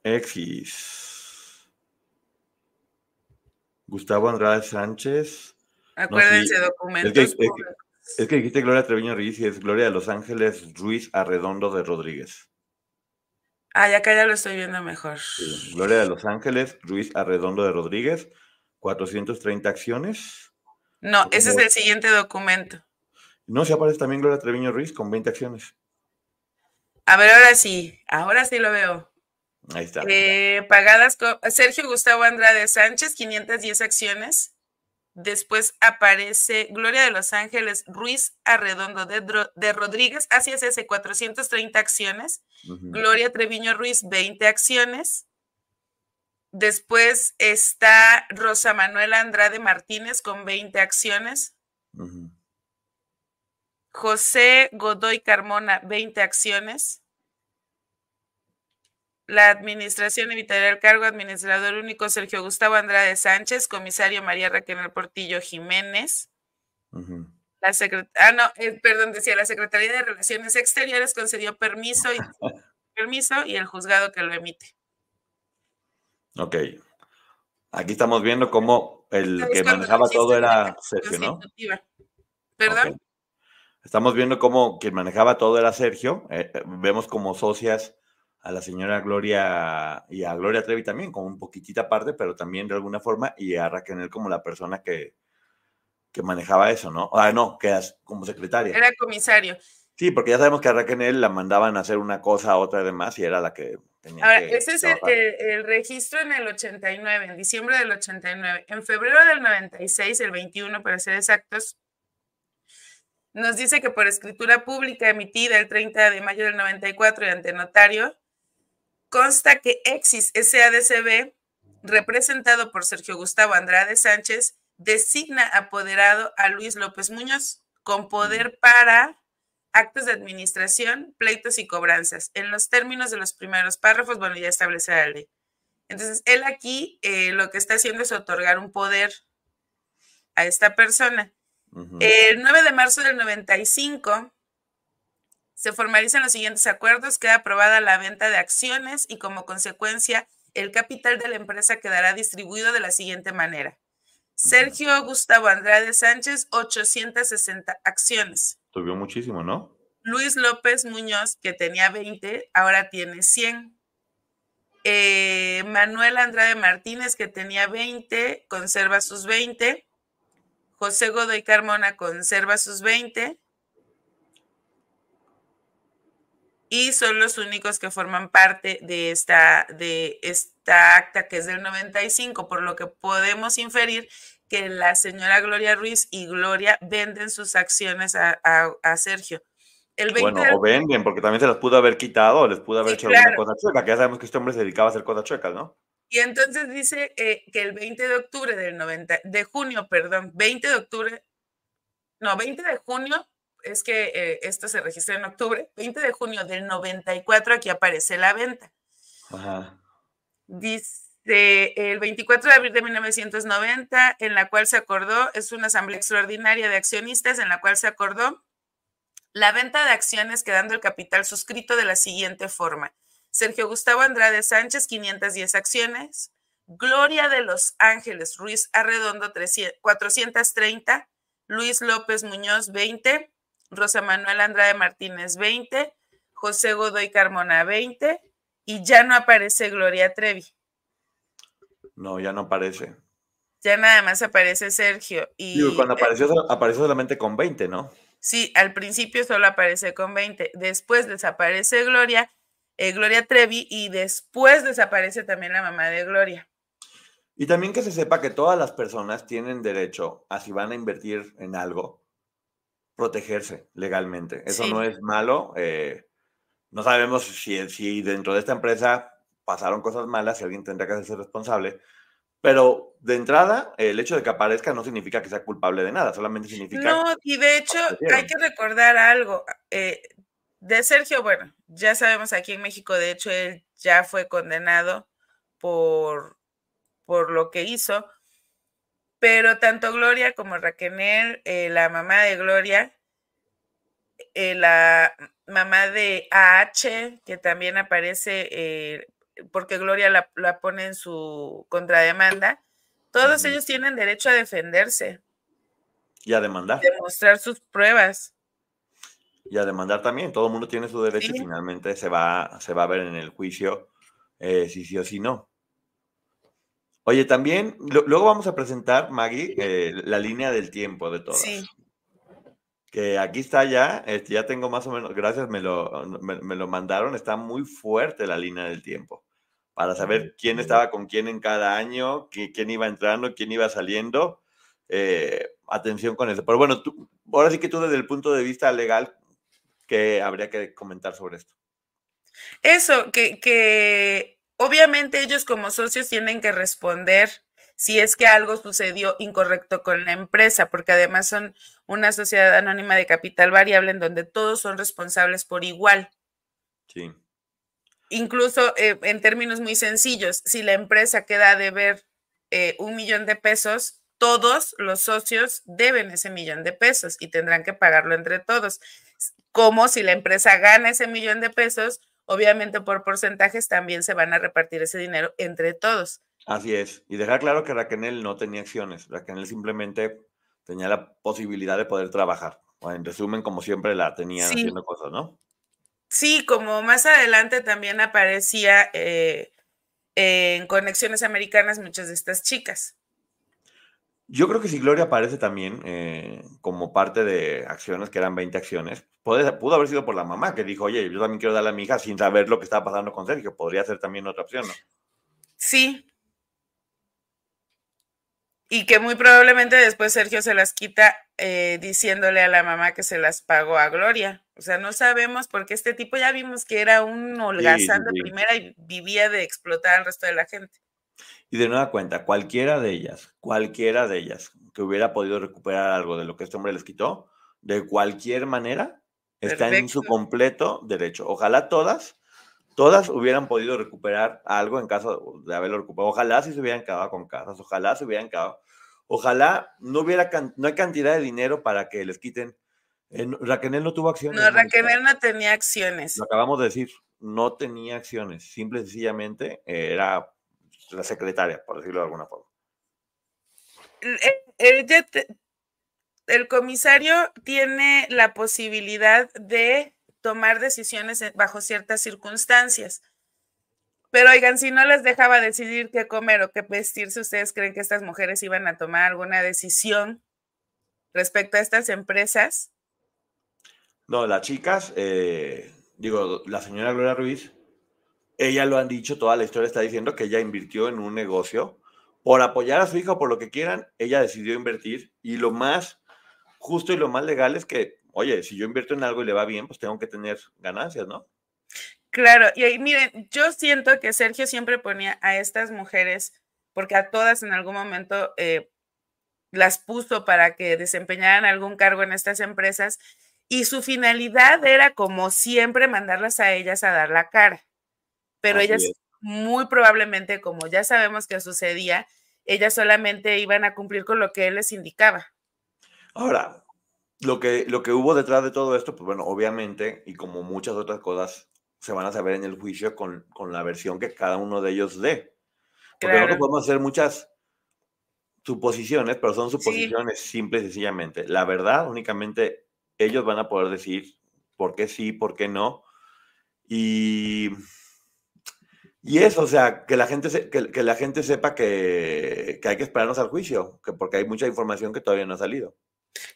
X. Gustavo Andrade Sánchez. Acuérdense, documentos. Es que, dijiste Gloria Treviño Ruiz y es Gloria de Los Ángeles Ruiz Arredondo de Rodríguez. Ah, ya acá ya lo estoy viendo mejor. Gloria de Los Ángeles Ruiz Arredondo de Rodríguez, 430 acciones. No, ese es el siguiente documento. No, se aparece también Gloria Treviño Ruiz con 20 acciones. A ver, ahora sí, ahora sí lo veo. Ahí está. Eh, pagadas con Sergio Gustavo Andrade Sánchez, 510 acciones. Después aparece Gloria de Los Ángeles Ruiz Arredondo de, Rodríguez, así es ese, 430 acciones. Gloria Treviño Ruiz, 20 acciones. Después está Rosa Manuela Andrade Martínez con 20 acciones. José Godoy Carmona, 20 acciones la administración evitará el cargo administrador único Sergio Gustavo Andrade Sánchez, comisario María Raquel Portillo Jiménez. La ah, no, eh, perdón, decía, la Secretaría de Relaciones Exteriores concedió permiso y, permiso y el juzgado que lo emite. Ok. Aquí estamos viendo cómo el que manejaba todo era Sergio, ¿no? ¿Perdón? Estamos viendo cómo quien manejaba todo era Sergio. Eh, eh, vemos como socias a la señora Gloria y a Gloria Trevi también, como un poquitita aparte, pero también de alguna forma, y a Raquel como la persona que, que manejaba eso, ¿no? Ah, no, que como secretaria. Era comisario. Sí, porque ya sabemos que a Raquel la mandaban a hacer una cosa, otra demás, y era la que tenía Ahora, ese es el, registro en el 89, en diciembre del 89. En febrero del 96, el 21 para ser exactos, nos dice que por escritura pública emitida el 30 de mayo del 94 y ante notario, consta que Exis SADCB, representado por Sergio Gustavo Andrade Sánchez, designa apoderado a Luis López Muñoz con poder para actos de administración, pleitos y cobranzas. En los términos de los primeros párrafos, bueno, ya establece la ley. Entonces, él aquí eh, lo que está haciendo es otorgar un poder a esta persona. El 9 de marzo del 95, se formalizan los siguientes acuerdos, queda aprobada la venta de acciones y como consecuencia el capital de la empresa quedará distribuido de la siguiente manera. Sergio Gustavo Andrade Sánchez, 860 acciones. Subió muchísimo, ¿no? Luis López Muñoz, que tenía 20, ahora tiene 100. Eh, Manuel Andrade Martínez, que tenía 20, conserva sus 20. José Godoy Carmona conserva sus 20. Y son los únicos que forman parte de esta, de esta acta que es del 95, por lo que podemos inferir que la señora Gloria Ruiz y Gloria venden sus acciones a, Sergio. El bueno, o venden, porque también se las pudo haber quitado o les pudo haber hecho alguna cosa chueca, que ya sabemos que este hombre se dedicaba a hacer cosas chuecas, ¿no? Y entonces dice eh, que el 20 de octubre del 90, de junio, perdón, 20 de octubre, no, 20 de junio es que eh, esto se registra en octubre, 20 de junio del 94, aquí aparece la venta. Ajá. Dice el 24 de abril de 1990, en la cual se acordó, es una asamblea extraordinaria de accionistas en la cual se acordó la venta de acciones quedando el capital suscrito de la siguiente forma. Sergio Gustavo Andrade Sánchez, 510 acciones. Gloria de los Ángeles Ruiz Arredondo, 430. Luis López Muñoz, 20. Rosa Manuel Andrade Martínez, 20. José Godoy Carmona, 20. Y ya no aparece Gloria Trevi. No, ya no aparece. Ya nada más aparece Sergio. Y cuando apareció, apareció solamente con 20, ¿no? Sí, al principio solo aparece con 20. Después desaparece Gloria, eh, Gloria Trevi, y después desaparece también la mamá de Gloria. Y también que se sepa que todas las personas tienen derecho a si van a invertir en algo, protegerse legalmente. Eso no es malo. Eh, no sabemos si, si dentro de esta empresa pasaron cosas malas y alguien tendrá que hacerse responsable. Pero de entrada, el hecho de que aparezca no significa que sea culpable de nada, solamente significa... No, y de hecho hay que recordar algo. Eh, de Sergio, bueno, ya sabemos aquí en México, de hecho, él ya fue condenado por, por lo que hizo, pero tanto Gloria como Raquel, eh, la mamá de Gloria, eh, la mamá de AH, que también aparece porque Gloria la, pone en su contrademanda, todos ellos tienen derecho a defenderse. Y a demandar. Demostrar sus pruebas. Y a demandar también. Todo el mundo tiene su derecho y finalmente se va, se va a ver en el juicio eh, si sí o si no. Oye, también, luego vamos a presentar, Maggie, eh, la línea del tiempo de todas. Sí. Que aquí está ya, este, ya tengo más o menos, gracias, me lo, me lo mandaron, está muy fuerte la línea del tiempo para saber quién estaba con quién en cada año, quién iba entrando, quién iba saliendo. Eh, atención con eso. Pero bueno, tú, ahora sí que tú desde el punto de vista legal, ¿qué habría que comentar sobre esto? Eso, que, que obviamente ellos como socios tienen que responder si es que algo sucedió incorrecto con la empresa, porque además son una sociedad anónima de capital variable en donde todos son responsables por igual. Sí incluso eh, en términos muy sencillos, si la empresa queda a deber eh, un millón de pesos, todos los socios deben ese millón de pesos y tendrán que pagarlo entre todos. Como si la empresa gana ese millón de pesos, obviamente por porcentajes también se van a repartir ese dinero entre todos. Así es. Y dejar claro que Raquel no tenía acciones. Raquel simplemente tenía la posibilidad de poder trabajar. en resumen, como siempre la tenía haciendo cosas, ¿no? Sí, como más adelante también aparecía eh, en Conexiones Americanas muchas de estas chicas. Yo creo que si Gloria aparece también eh, como parte de acciones, que eran 20 acciones, pudo haber sido por la mamá que dijo, oye, yo también quiero darle a mi hija sin saber lo que estaba pasando con Sergio. Podría ser también otra opción, ¿no? Sí, y que muy probablemente después Sergio se las quita eh, diciéndole a la mamá que se las pagó a Gloria. O sea, no sabemos porque este tipo ya vimos que era un holgazán de primera y vivía de explotar al resto de la gente. Y de nueva cuenta, cualquiera de ellas, cualquiera de ellas que hubiera podido recuperar algo de lo que este hombre les quitó, de cualquier manera, está en su completo derecho. Ojalá todas todas hubieran podido recuperar algo en caso de haberlo recuperado. Ojalá si se hubieran quedado con casas, ojalá se hubieran quedado. Ojalá no hubiera no hay cantidad de dinero para que les quiten. Eh, Raquel no tuvo acciones. No, Raquel no tenía acciones. Lo acabamos de decir, no tenía acciones. Simple y sencillamente era la secretaria, por decirlo de alguna forma. el comisario tiene la posibilidad de tomar decisiones bajo ciertas circunstancias. Pero oigan, si no les dejaba decidir qué comer o qué vestirse, ¿ustedes creen que estas mujeres iban a tomar alguna decisión respecto a estas empresas? No, las chicas, eh, digo, la señora Gloria Ruiz, ella lo han dicho, toda la historia está diciendo que ella invirtió en un negocio por apoyar a su hija, por lo que quieran, ella decidió invertir y lo más justo y lo más legal es que oye, si yo invierto en algo y le va bien, pues tengo que tener ganancias, ¿no? Claro, y ahí, miren, yo siento que Sergio siempre ponía a estas mujeres, porque a todas en algún momento eh, las puso para que desempeñaran algún cargo en estas empresas, Y su finalidad era, como siempre, mandarlas a ellas a dar la cara. Pero ellas, muy probablemente, como ya sabemos que sucedía, ellas solamente iban a cumplir con lo que él les indicaba. Ahora, lo que, lo que hubo detrás de todo esto, pues bueno, obviamente, y como muchas otras cosas, se van a saber en el juicio con, con la versión que cada uno de ellos dé. Porque nosotros podemos hacer muchas suposiciones, pero son suposiciones simples y sencillamente. La verdad, únicamente ellos van a poder decir por qué sí, por qué no. Y, y eso, o sea, que la gente, que, que la gente sepa que, que, hay que esperarnos al juicio, que porque hay mucha información que todavía no ha salido.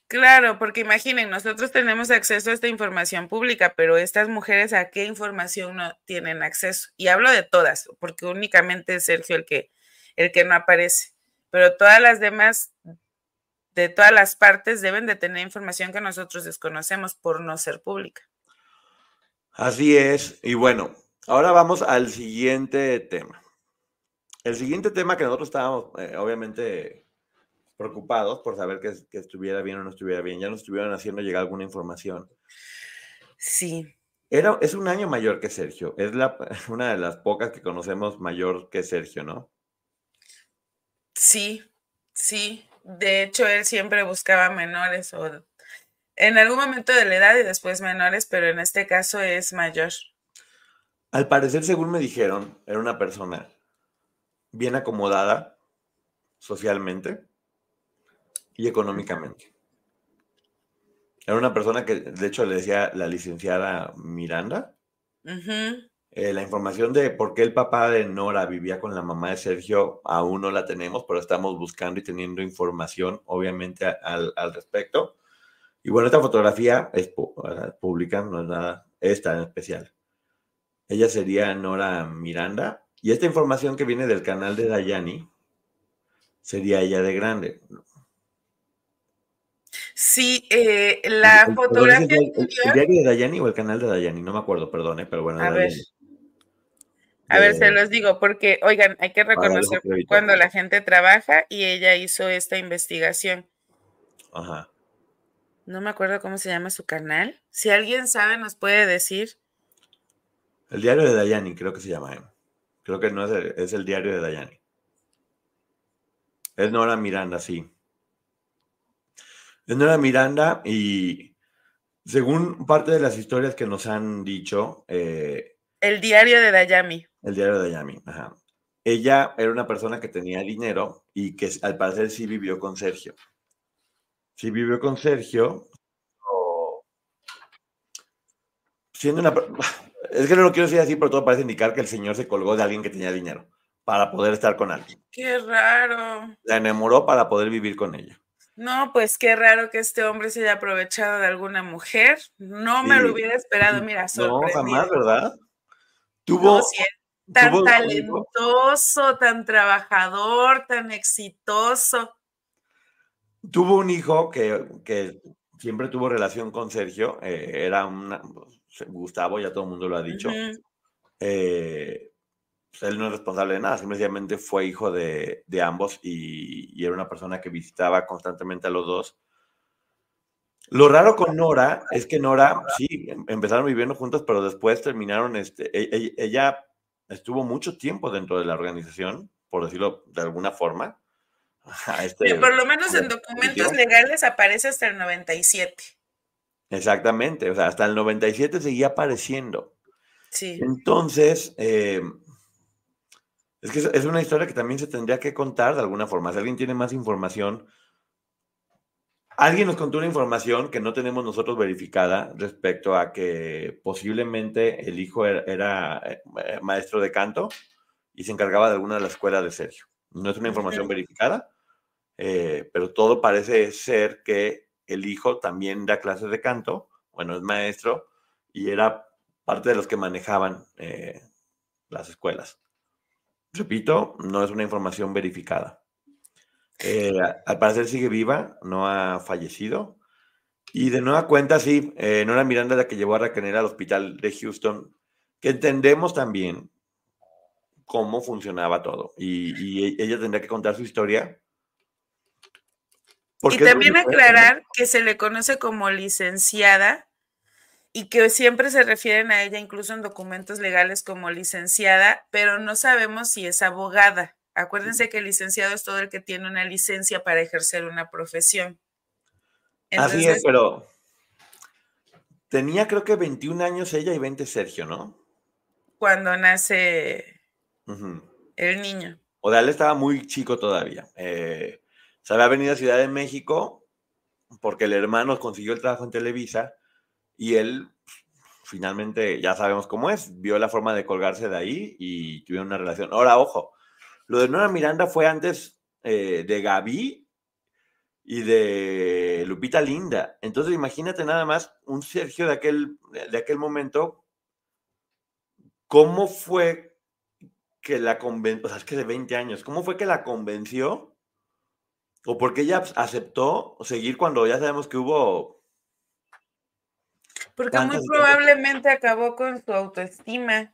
Claro, porque imaginen, nosotros tenemos acceso a esta información pública, pero estas mujeres a qué información no tienen acceso. Y hablo de todas, porque únicamente es Sergio el que, el que no aparece, pero todas las demás, de todas las partes, deben de tener información que nosotros desconocemos por no ser pública. Así es, y bueno, ahora vamos al siguiente tema. El siguiente tema que nosotros estábamos, eh, obviamente, preocupados por saber que, que, estuviera bien o no estuviera bien. Ya nos estuvieron haciendo llegar alguna información. Sí. Era, es un año mayor que Sergio. Es la, una de las pocas que conocemos mayor que Sergio, ¿no? Sí, sí. De hecho, él siempre buscaba menores o en algún momento de la edad y después menores, pero en este caso es mayor. Al parecer, según me dijeron, era una persona bien acomodada socialmente y económicamente. Era una persona que, de hecho, le decía la licenciada Miranda. Eh, la información de por qué el papá de Nora vivía con la mamá de Sergio aún no la tenemos, pero estamos buscando y teniendo información, obviamente, al, al respecto. Y bueno, esta fotografía es pública, no es nada, esta en especial. Ella sería Nora Miranda. Y esta información que viene del canal de Dayani sería ella de grande. Sí, eh, la fotografía. El, diario de Dayani o el canal de Dayani? No me acuerdo, perdón, pero bueno. A ver. A ver, se los digo, porque, oigan, hay que reconocer cuando la gente trabaja y ella hizo esta investigación. Ajá. No me acuerdo cómo se llama su canal. Si alguien sabe, nos puede decir. El diario de Dayani, creo que se llama. ¿eh? Creo que no es el, es el diario de Dayani. Es Nora Miranda, sí. Nora Miranda y según parte de las historias que nos han dicho... Eh, el diario de Dayami. El diario de Dayami, ajá. Ella era una persona que tenía dinero y que al parecer sí vivió con Sergio. Sí vivió con Sergio. Siendo una... Es que no lo quiero decir así, pero todo parece indicar que el señor se colgó de alguien que tenía dinero para poder estar con alguien. Qué raro. La enamoró para poder vivir con ella. No, pues qué raro que este hombre se haya aprovechado de alguna mujer. No me lo hubiera esperado, mira, sorprendido. No, jamás, ¿verdad? Tuvo... tan talentoso, tan trabajador, tan exitoso. Tuvo un hijo que, que siempre tuvo relación con Sergio, eh, era un Gustavo, ya todo el mundo lo ha dicho. eh, pues, él no es responsable de nada, simplemente fue hijo de, ambos y, era una persona que visitaba constantemente a los dos. Lo raro con Nora es que Nora, sí, em, empezaron viviendo juntos, pero después terminaron, este, e, e, ella estuvo mucho tiempo dentro de la organización, por decirlo de alguna forma. Este, por lo menos en documentos legales aparece hasta el 97. Exactamente, o sea, hasta el 97 seguía apareciendo. Sí. Entonces, eh, es que es una historia que también se tendría que contar de alguna forma. Si alguien tiene más información, alguien nos contó una información que no tenemos nosotros verificada respecto a que posiblemente el hijo era, eh, maestro de canto y se encargaba de alguna de las escuelas de Sergio. No es una información verificada, eh, pero todo parece ser que el hijo también da clases de canto, bueno, es maestro y era parte de los que manejaban eh, las escuelas. Repito, no es una información verificada. Eh, al parecer sigue viva, no ha fallecido. Y de nueva cuenta, sí, eh, Nora Miranda la que llevó a Raquel al hospital de Houston, que entendemos también cómo funcionaba todo. Y, ella tendría que contar su historia. Y también aclarar que se le conoce como licenciada y que siempre se refieren a ella, incluso en documentos legales, como licenciada, pero no sabemos si es abogada. Acuérdense que el licenciado es todo el que tiene una licencia para ejercer una profesión. Así es, pero tenía creo que 21 años ella y 20 Sergio, ¿no? Cuando nace el niño. O sea, él estaba muy chico todavía. Eh, se había venido a Ciudad de México porque el hermano consiguió el trabajo en Televisa y él finalmente, ya sabemos cómo es, vio la forma de colgarse de ahí y tuvieron una relación. Ahora, ojo, lo de Nora Miranda fue antes eh, de Gaby y de Lupita Linda. Entonces, imagínate nada más un Sergio de aquel, de aquel momento, cómo fue que la convenció, o es que de 20 años, cómo fue que la convenció o por qué ella aceptó seguir cuando ya sabemos que hubo... Porque muy probablemente acabó con su autoestima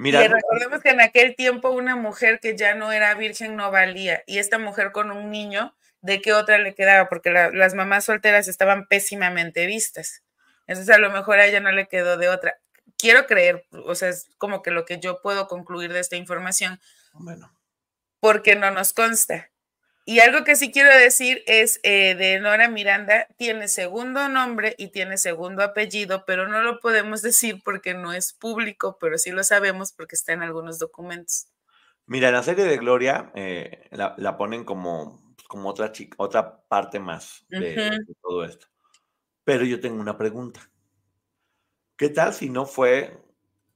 Mira, y recordemos que en aquel tiempo una mujer que ya no era virgen no valía, y esta mujer con un niño, ¿de qué otra le quedaba? Porque las mamás solteras estaban pésimamente vistas. Entonces a lo mejor a ella no le quedó de otra. Quiero creer, o sea, es como que lo que yo puedo concluir de esta información. Bueno. Porque no nos consta. Y algo que sí quiero decir es eh, de Nora Miranda, tiene segundo nombre y tiene segundo apellido, pero no lo podemos decir porque no es público, pero sí lo sabemos porque está en algunos documentos. Mira, en la serie de Gloria eh, la, ponen como, como otra, chica, otra parte más de, todo esto. Pero yo tengo una pregunta. ¿Qué tal si no fue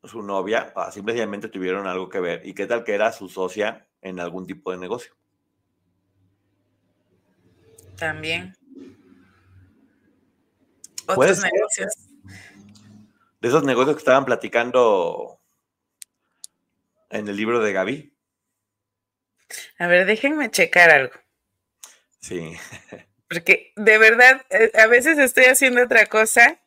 su novia, simplemente tuvieron algo que ver? ¿Y qué tal que era su socia en algún tipo de negocio? También. Otros negocios. De esos negocios que estaban platicando en el libro de Gaby. A ver, déjenme checar algo. Sí. Porque de verdad, eh, a veces estoy haciendo otra cosa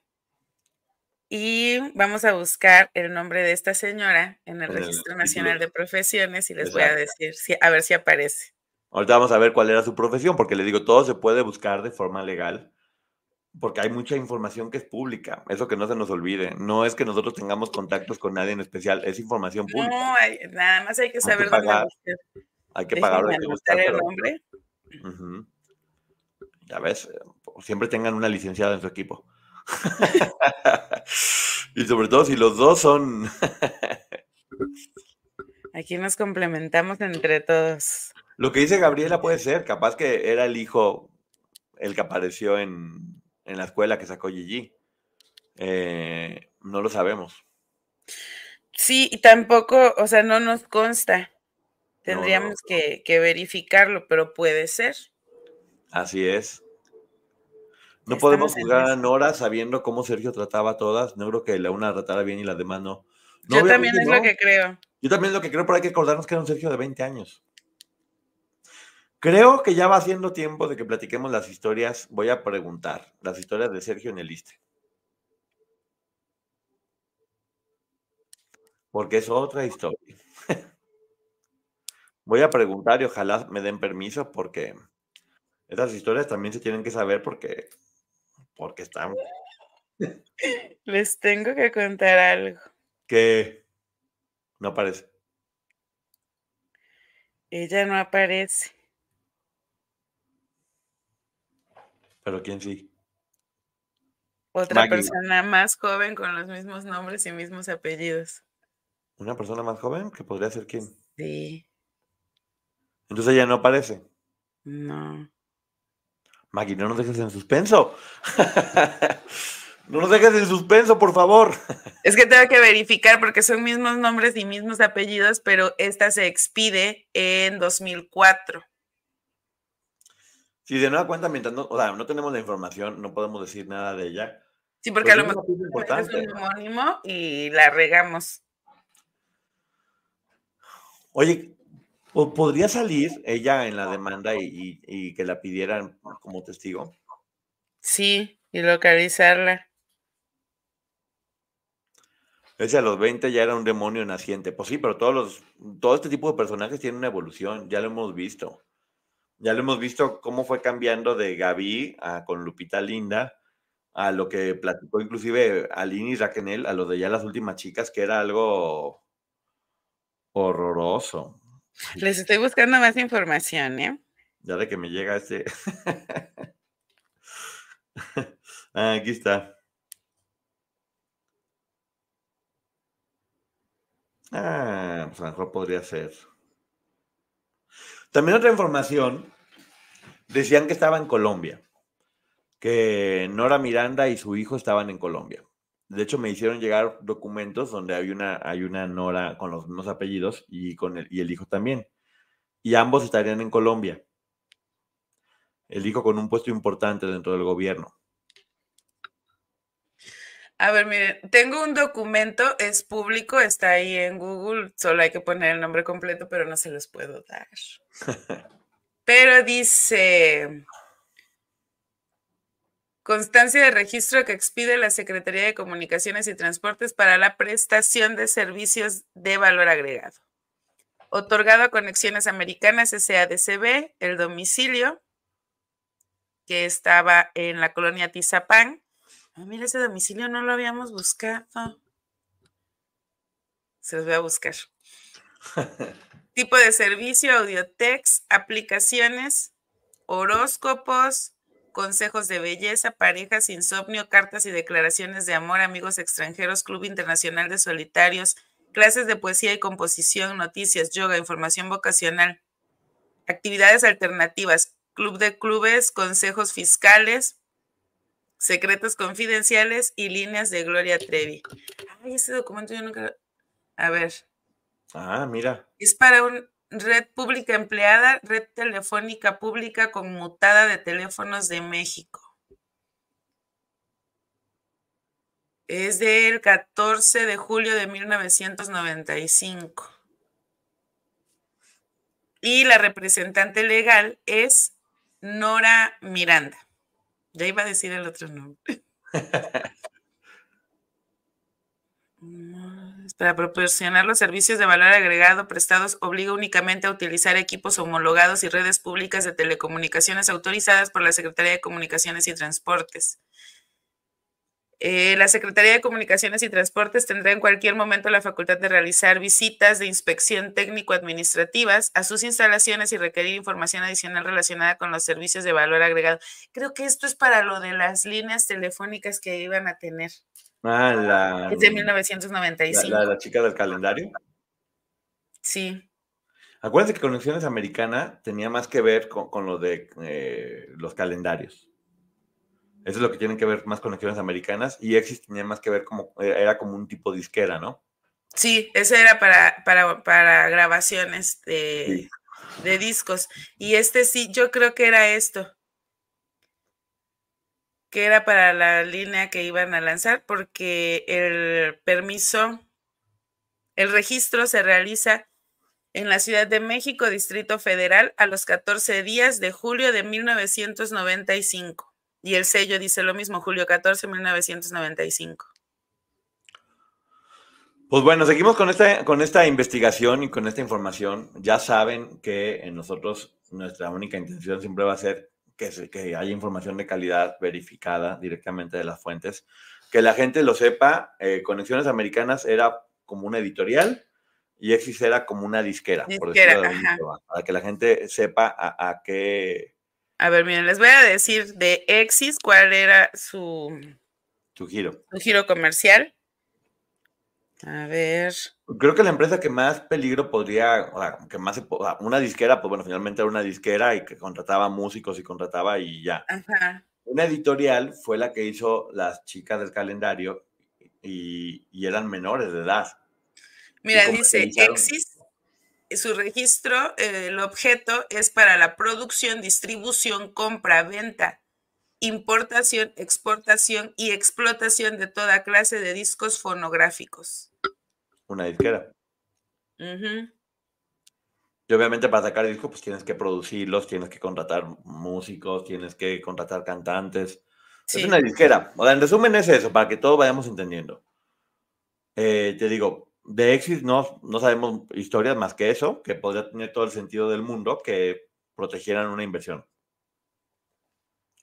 y vamos a buscar el nombre de esta señora en el, Registro Nacional de Profesiones y les voy a decir, si, a ver si aparece. Ahorita vamos a ver cuál era su profesión, porque le digo, todo se puede buscar de forma legal, porque hay mucha información que es pública, eso que no se nos olvide. No es que nosotros tengamos contactos con nadie en especial, es información pública. No, nada más hay que saber dónde Hay que pagar. Hay que el nombre. Ya ves, siempre tengan una licenciada en su equipo. y sobre todo si los dos son... Aquí nos complementamos entre todos. Lo que dice Gabriela puede ser, capaz que era el hijo, el que apareció en, la escuela que sacó Gigi. Eh, no lo sabemos. Sí, y tampoco, o sea, no nos consta. Tendríamos Que, verificarlo, pero puede ser. Así es. No podemos jugar a Nora sabiendo cómo Sergio trataba a todas. No creo que la una tratara bien y la demás no. Yo también es lo que creo. Yo también es lo que creo, pero hay que acordarnos que era un Sergio de 20 años. Creo que ya va siendo tiempo de que platiquemos las historias. Voy a preguntar las historias de Sergio en el ISTE. Porque es otra historia. Voy a preguntar y ojalá me den permiso porque esas historias también se tienen que saber porque, porque están. Les tengo que contar algo. Que no aparece. Ella no aparece. ¿Pero quién sí? Otra persona más joven con los mismos nombres y mismos apellidos. ¿Una persona más joven? ¿Que podría ser quién? Sí. Entonces ella no aparece. No. Maggie, no nos dejes en suspenso. No nos dejes en suspenso, por favor. Es que tengo que verificar porque son mismos nombres y mismos apellidos, pero esta se expide en 2004. Si de nueva cuenta, mientras no, o sea, no tenemos la información, no podemos decir nada de ella. Sí, porque pues a lo mejor es un homónimo y la regamos. Oye, ¿podría salir ella en la demanda y, que la pidieran como testigo? Sí, y localizarla. Ese a los 20 ya era un demonio naciente. Pues sí, pero todos los, todo este tipo de personajes tienen una evolución, ya lo hemos visto. Ya lo hemos visto cómo fue cambiando de Gaby a, con Lupita Linda a lo que platicó inclusive Aline y Raquel, a lo de ya las últimas chicas, que era algo horroroso. Les estoy buscando más información, ¿eh? Ya de que me llega este. ah, aquí está. Ah, pues a lo mejor podría ser. También otra información, decían que estaba en Colombia, que Nora Miranda y su hijo estaban en Colombia. De hecho, me hicieron llegar documentos donde hay una, hay una Nora con los mismos apellidos y, con el, y el hijo también. Y ambos estarían en Colombia. El hijo con un puesto importante dentro del gobierno. A ver, miren, tengo un documento, es público, está ahí en Google, solo hay que poner el nombre completo, pero no se los puedo dar. pero dice, constancia de registro que expide la Secretaría de Comunicaciones y Transportes para la prestación de servicios de valor agregado. Otorgado a Conexiones Americanas SADCB, el domicilio que estaba en la colonia Tizapán, Ah, mira, ese domicilio no lo habíamos buscado. Se los voy a buscar. tipo de servicio, audiotex, aplicaciones, horóscopos, consejos de belleza, parejas, insomnio, cartas y declaraciones de amor, amigos extranjeros, Club Internacional de Solitarios, clases de poesía y composición, noticias, yoga, información vocacional, actividades alternativas, club de clubes, consejos fiscales, secretos confidenciales y líneas de Gloria Trevi. Ay, ese documento yo nunca... A ver. Ah, mira. Es para una red pública empleada, red telefónica pública conmutada de teléfonos de México. Es del 14 de julio de 1995. Y la representante legal es Nora Miranda. Ya iba a decir el otro nombre. Para proporcionar los servicios de valor agregado prestados obliga únicamente a utilizar equipos homologados y redes públicas de telecomunicaciones autorizadas por la Secretaría de Comunicaciones y Transportes. Eh, la Secretaría de Comunicaciones y Transportes tendrá en cualquier momento la facultad de realizar visitas de inspección técnico-administrativas a sus instalaciones y requerir información adicional relacionada con los servicios de valor agregado. Creo que esto es para lo de las líneas telefónicas que iban a tener. Ah, la. Es de 1995. La, la, chica del calendario. Sí. Acuérdense que Conexiones Americana tenía más que ver con, lo de eh, los calendarios. Eso es lo que tienen que ver más conexiones americanas y Exis tenía más que ver como, eh, era como un tipo disquera, ¿no? Sí, ese era para, para, grabaciones de, de discos. Y este sí, yo creo que era esto que era para la línea que iban a lanzar, porque el permiso, el registro se realiza en la Ciudad de México, Distrito Federal, a los 14 días de julio de 1995. Y el sello dice lo mismo, julio 14, 1995. Pues bueno, seguimos con esta, con esta investigación y con esta información. Ya saben que en nosotros nuestra única intención siempre va a ser que, que haya información de calidad verificada directamente de las fuentes. Que la gente lo sepa, eh, Conexiones Americanas era como una editorial y Exis era como una disquera, por decirlo de para que la gente sepa a qué a ver, miren, les voy a decir de Exis cuál era su, su giro. Su giro comercial. A ver. Creo que la empresa que más peligro podría, o sea, que más, una disquera, pues bueno, finalmente era una disquera y que contrataba músicos y contrataba y ya. Ajá. una editorial fue la que hizo las chicas del calendario y, eran menores de edad. Mira, dice, Exis, su registro, el objeto es para la producción, distribución, compra, venta, importación, exportación y explotación de toda clase de discos fonográficos. Una disquera. Y obviamente para sacar discos, pues tienes que producirlos, tienes que contratar músicos, tienes que contratar cantantes. Es una disquera. O sea, en resumen es eso, para que todos vayamos entendiendo. Eh, te digo, de Exit no, no sabemos historias más que eso, que podría tener todo el sentido del mundo que protegieran una inversión.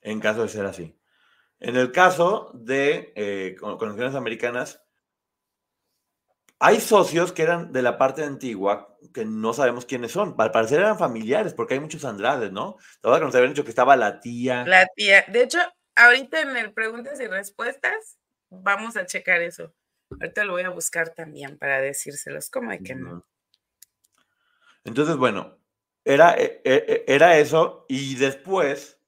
En caso de ser así. En el caso de eh, conexiones americanas, hay socios que eran de la parte antigua que no sabemos quiénes son. Al parecer eran familiares, porque hay muchos Andrades, ¿no? Todo que nos habían dicho que estaba la tía. La tía. De hecho, ahorita en el preguntas y respuestas, vamos a checar eso. Ahorita lo voy a buscar también para decírselos. ¿Cómo hay que no? Entonces, bueno, era, e, e, e, era eso. Y después,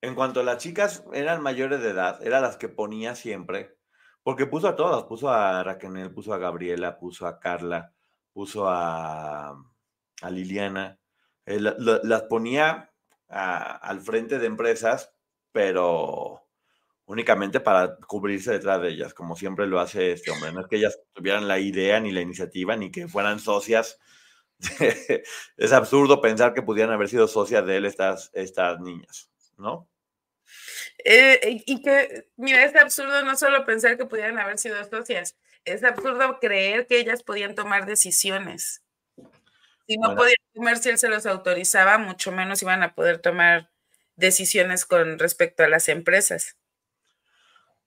en cuanto las chicas eran mayores de edad, eran las que ponía siempre porque puso a todas, puso a Raquel, puso a Gabriela, puso a Carla, puso a, a Liliana, eh, las ponía al frente de empresas, pero únicamente para cubrirse detrás de ellas, como siempre lo hace este hombre. No es que ellas tuvieran la idea ni la iniciativa, ni que fueran socias. es absurdo pensar que pudieran haber sido socias de él estas, estas niñas, ¿no? Eh, y que, mira, es absurdo no solo pensar que pudieran haber sido socias, es absurdo creer que ellas podían tomar decisiones. Si no podían tomar, si él se los autorizaba, mucho menos iban a poder tomar decisiones con respecto a las empresas.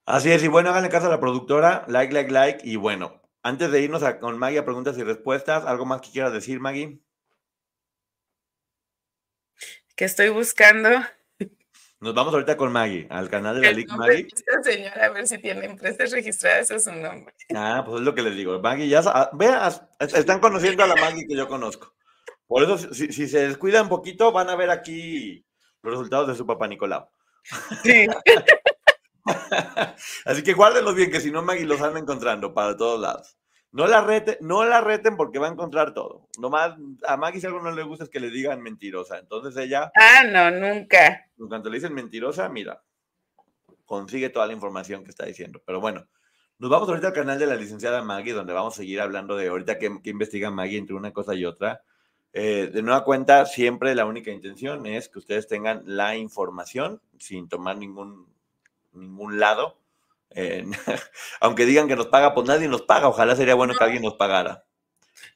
Así es, y bueno, háganle caso a la productora, like, like, like, y bueno, antes de irnos con Maggie a preguntas y respuestas, ¿algo más que quieras decir, Maggie? Que estoy buscando nos vamos ahorita con Maggie, al canal de la Liga Maggie. Señora, a ver si tiene empresas registradas, es su nombre. Ah, pues es lo que les digo. Maggie, ya, ah, veas, están conociendo a la Maggie que yo conozco. Por eso, si, se descuidan un poquito, van a ver aquí los resultados de su papá Nicolau. Sí. Así que guárdenlos bien, que si no, Maggie los anda encontrando para todos lados. No la, reten, no la reten porque va a encontrar todo. Nomás a Maggie si algo no le gusta es que le digan mentirosa. Entonces ella... Ah, no, nunca. Cuando le dicen mentirosa, mira, consigue toda la información que está diciendo. Pero bueno, nos vamos ahorita al canal de la licenciada Maggie, donde vamos a seguir hablando de ahorita que, investiga Maggie entre una cosa y otra. Eh, de nueva cuenta, siempre la única intención es que ustedes tengan la información sin tomar ningún, ningún lado aunque digan que nos paga, pues nadie nos paga. Ojalá sería bueno que alguien nos pagara.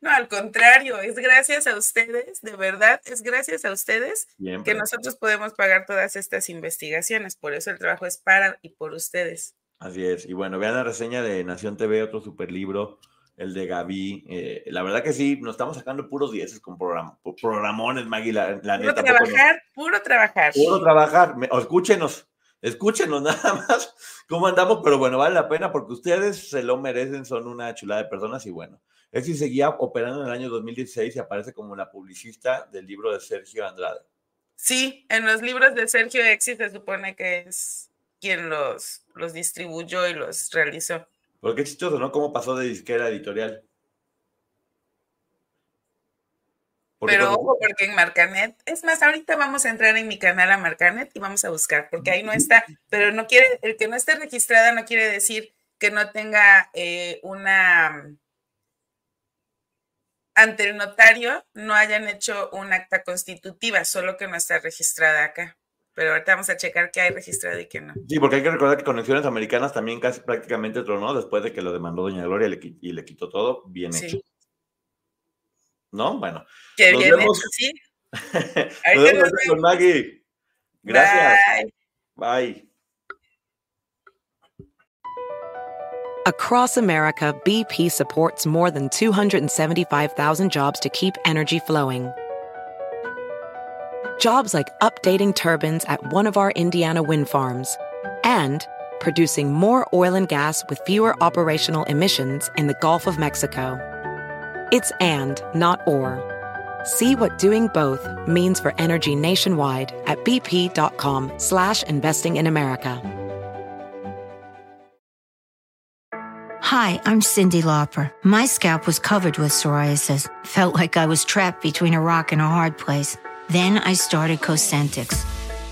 No, al contrario, es gracias a ustedes, de verdad, es gracias a ustedes que nosotros podemos pagar todas estas investigaciones. Por eso el trabajo es para y por ustedes. Así es. Y bueno, vean la reseña de Nación TV, otro super libro, el de Gaby. Eh, la verdad que sí, nos estamos sacando puros dieces con programones, Maggie, la, puro Trabajar, puro trabajar, puro trabajar. escúchenos, escúchenos nada más cómo andamos, pero bueno, vale la pena porque ustedes se lo merecen, son una chulada de personas y bueno, sí seguía operando en el año 2016 y aparece como la publicista del libro de Sergio Andrade. Sí, en los libros de Sergio Exi se supone que es quien los, los distribuyó y los realizó. Porque qué chistoso, ¿no? ¿Cómo pasó de disquera editorial? Pero ojo, porque en Marcanet, es más, ahorita vamos a entrar en mi canal a Marcanet y vamos a buscar, porque ahí no está, pero no quiere, el que no esté registrada no quiere decir que no tenga eh, una, ante el notario no hayan hecho un acta constitutiva, solo que no está registrada acá. Pero ahorita vamos a checar qué hay registrado y qué no. Sí, porque hay que recordar que Conexiones Americanas también casi prácticamente tronó después de que lo demandó Doña Gloria y le, quitó todo bien hecho. ¿No? Bueno. Que bien vemos. sí. nos vemos con Maggie. Gracias. Bye. Bye. Across America, BP supports more than 275,000 jobs to keep energy flowing. Jobs like updating turbines at one of our Indiana wind farms and producing more oil and gas with fewer operational emissions in the Gulf of Mexico. It's and, not or. See what doing both means for energy nationwide at bp.com slash investing in America. Hi, I'm Cindy Lauper. My scalp was covered with psoriasis. Felt like I was trapped between a rock and a hard place. Then I started Cosentix.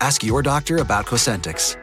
Ask your doctor about Cosentix.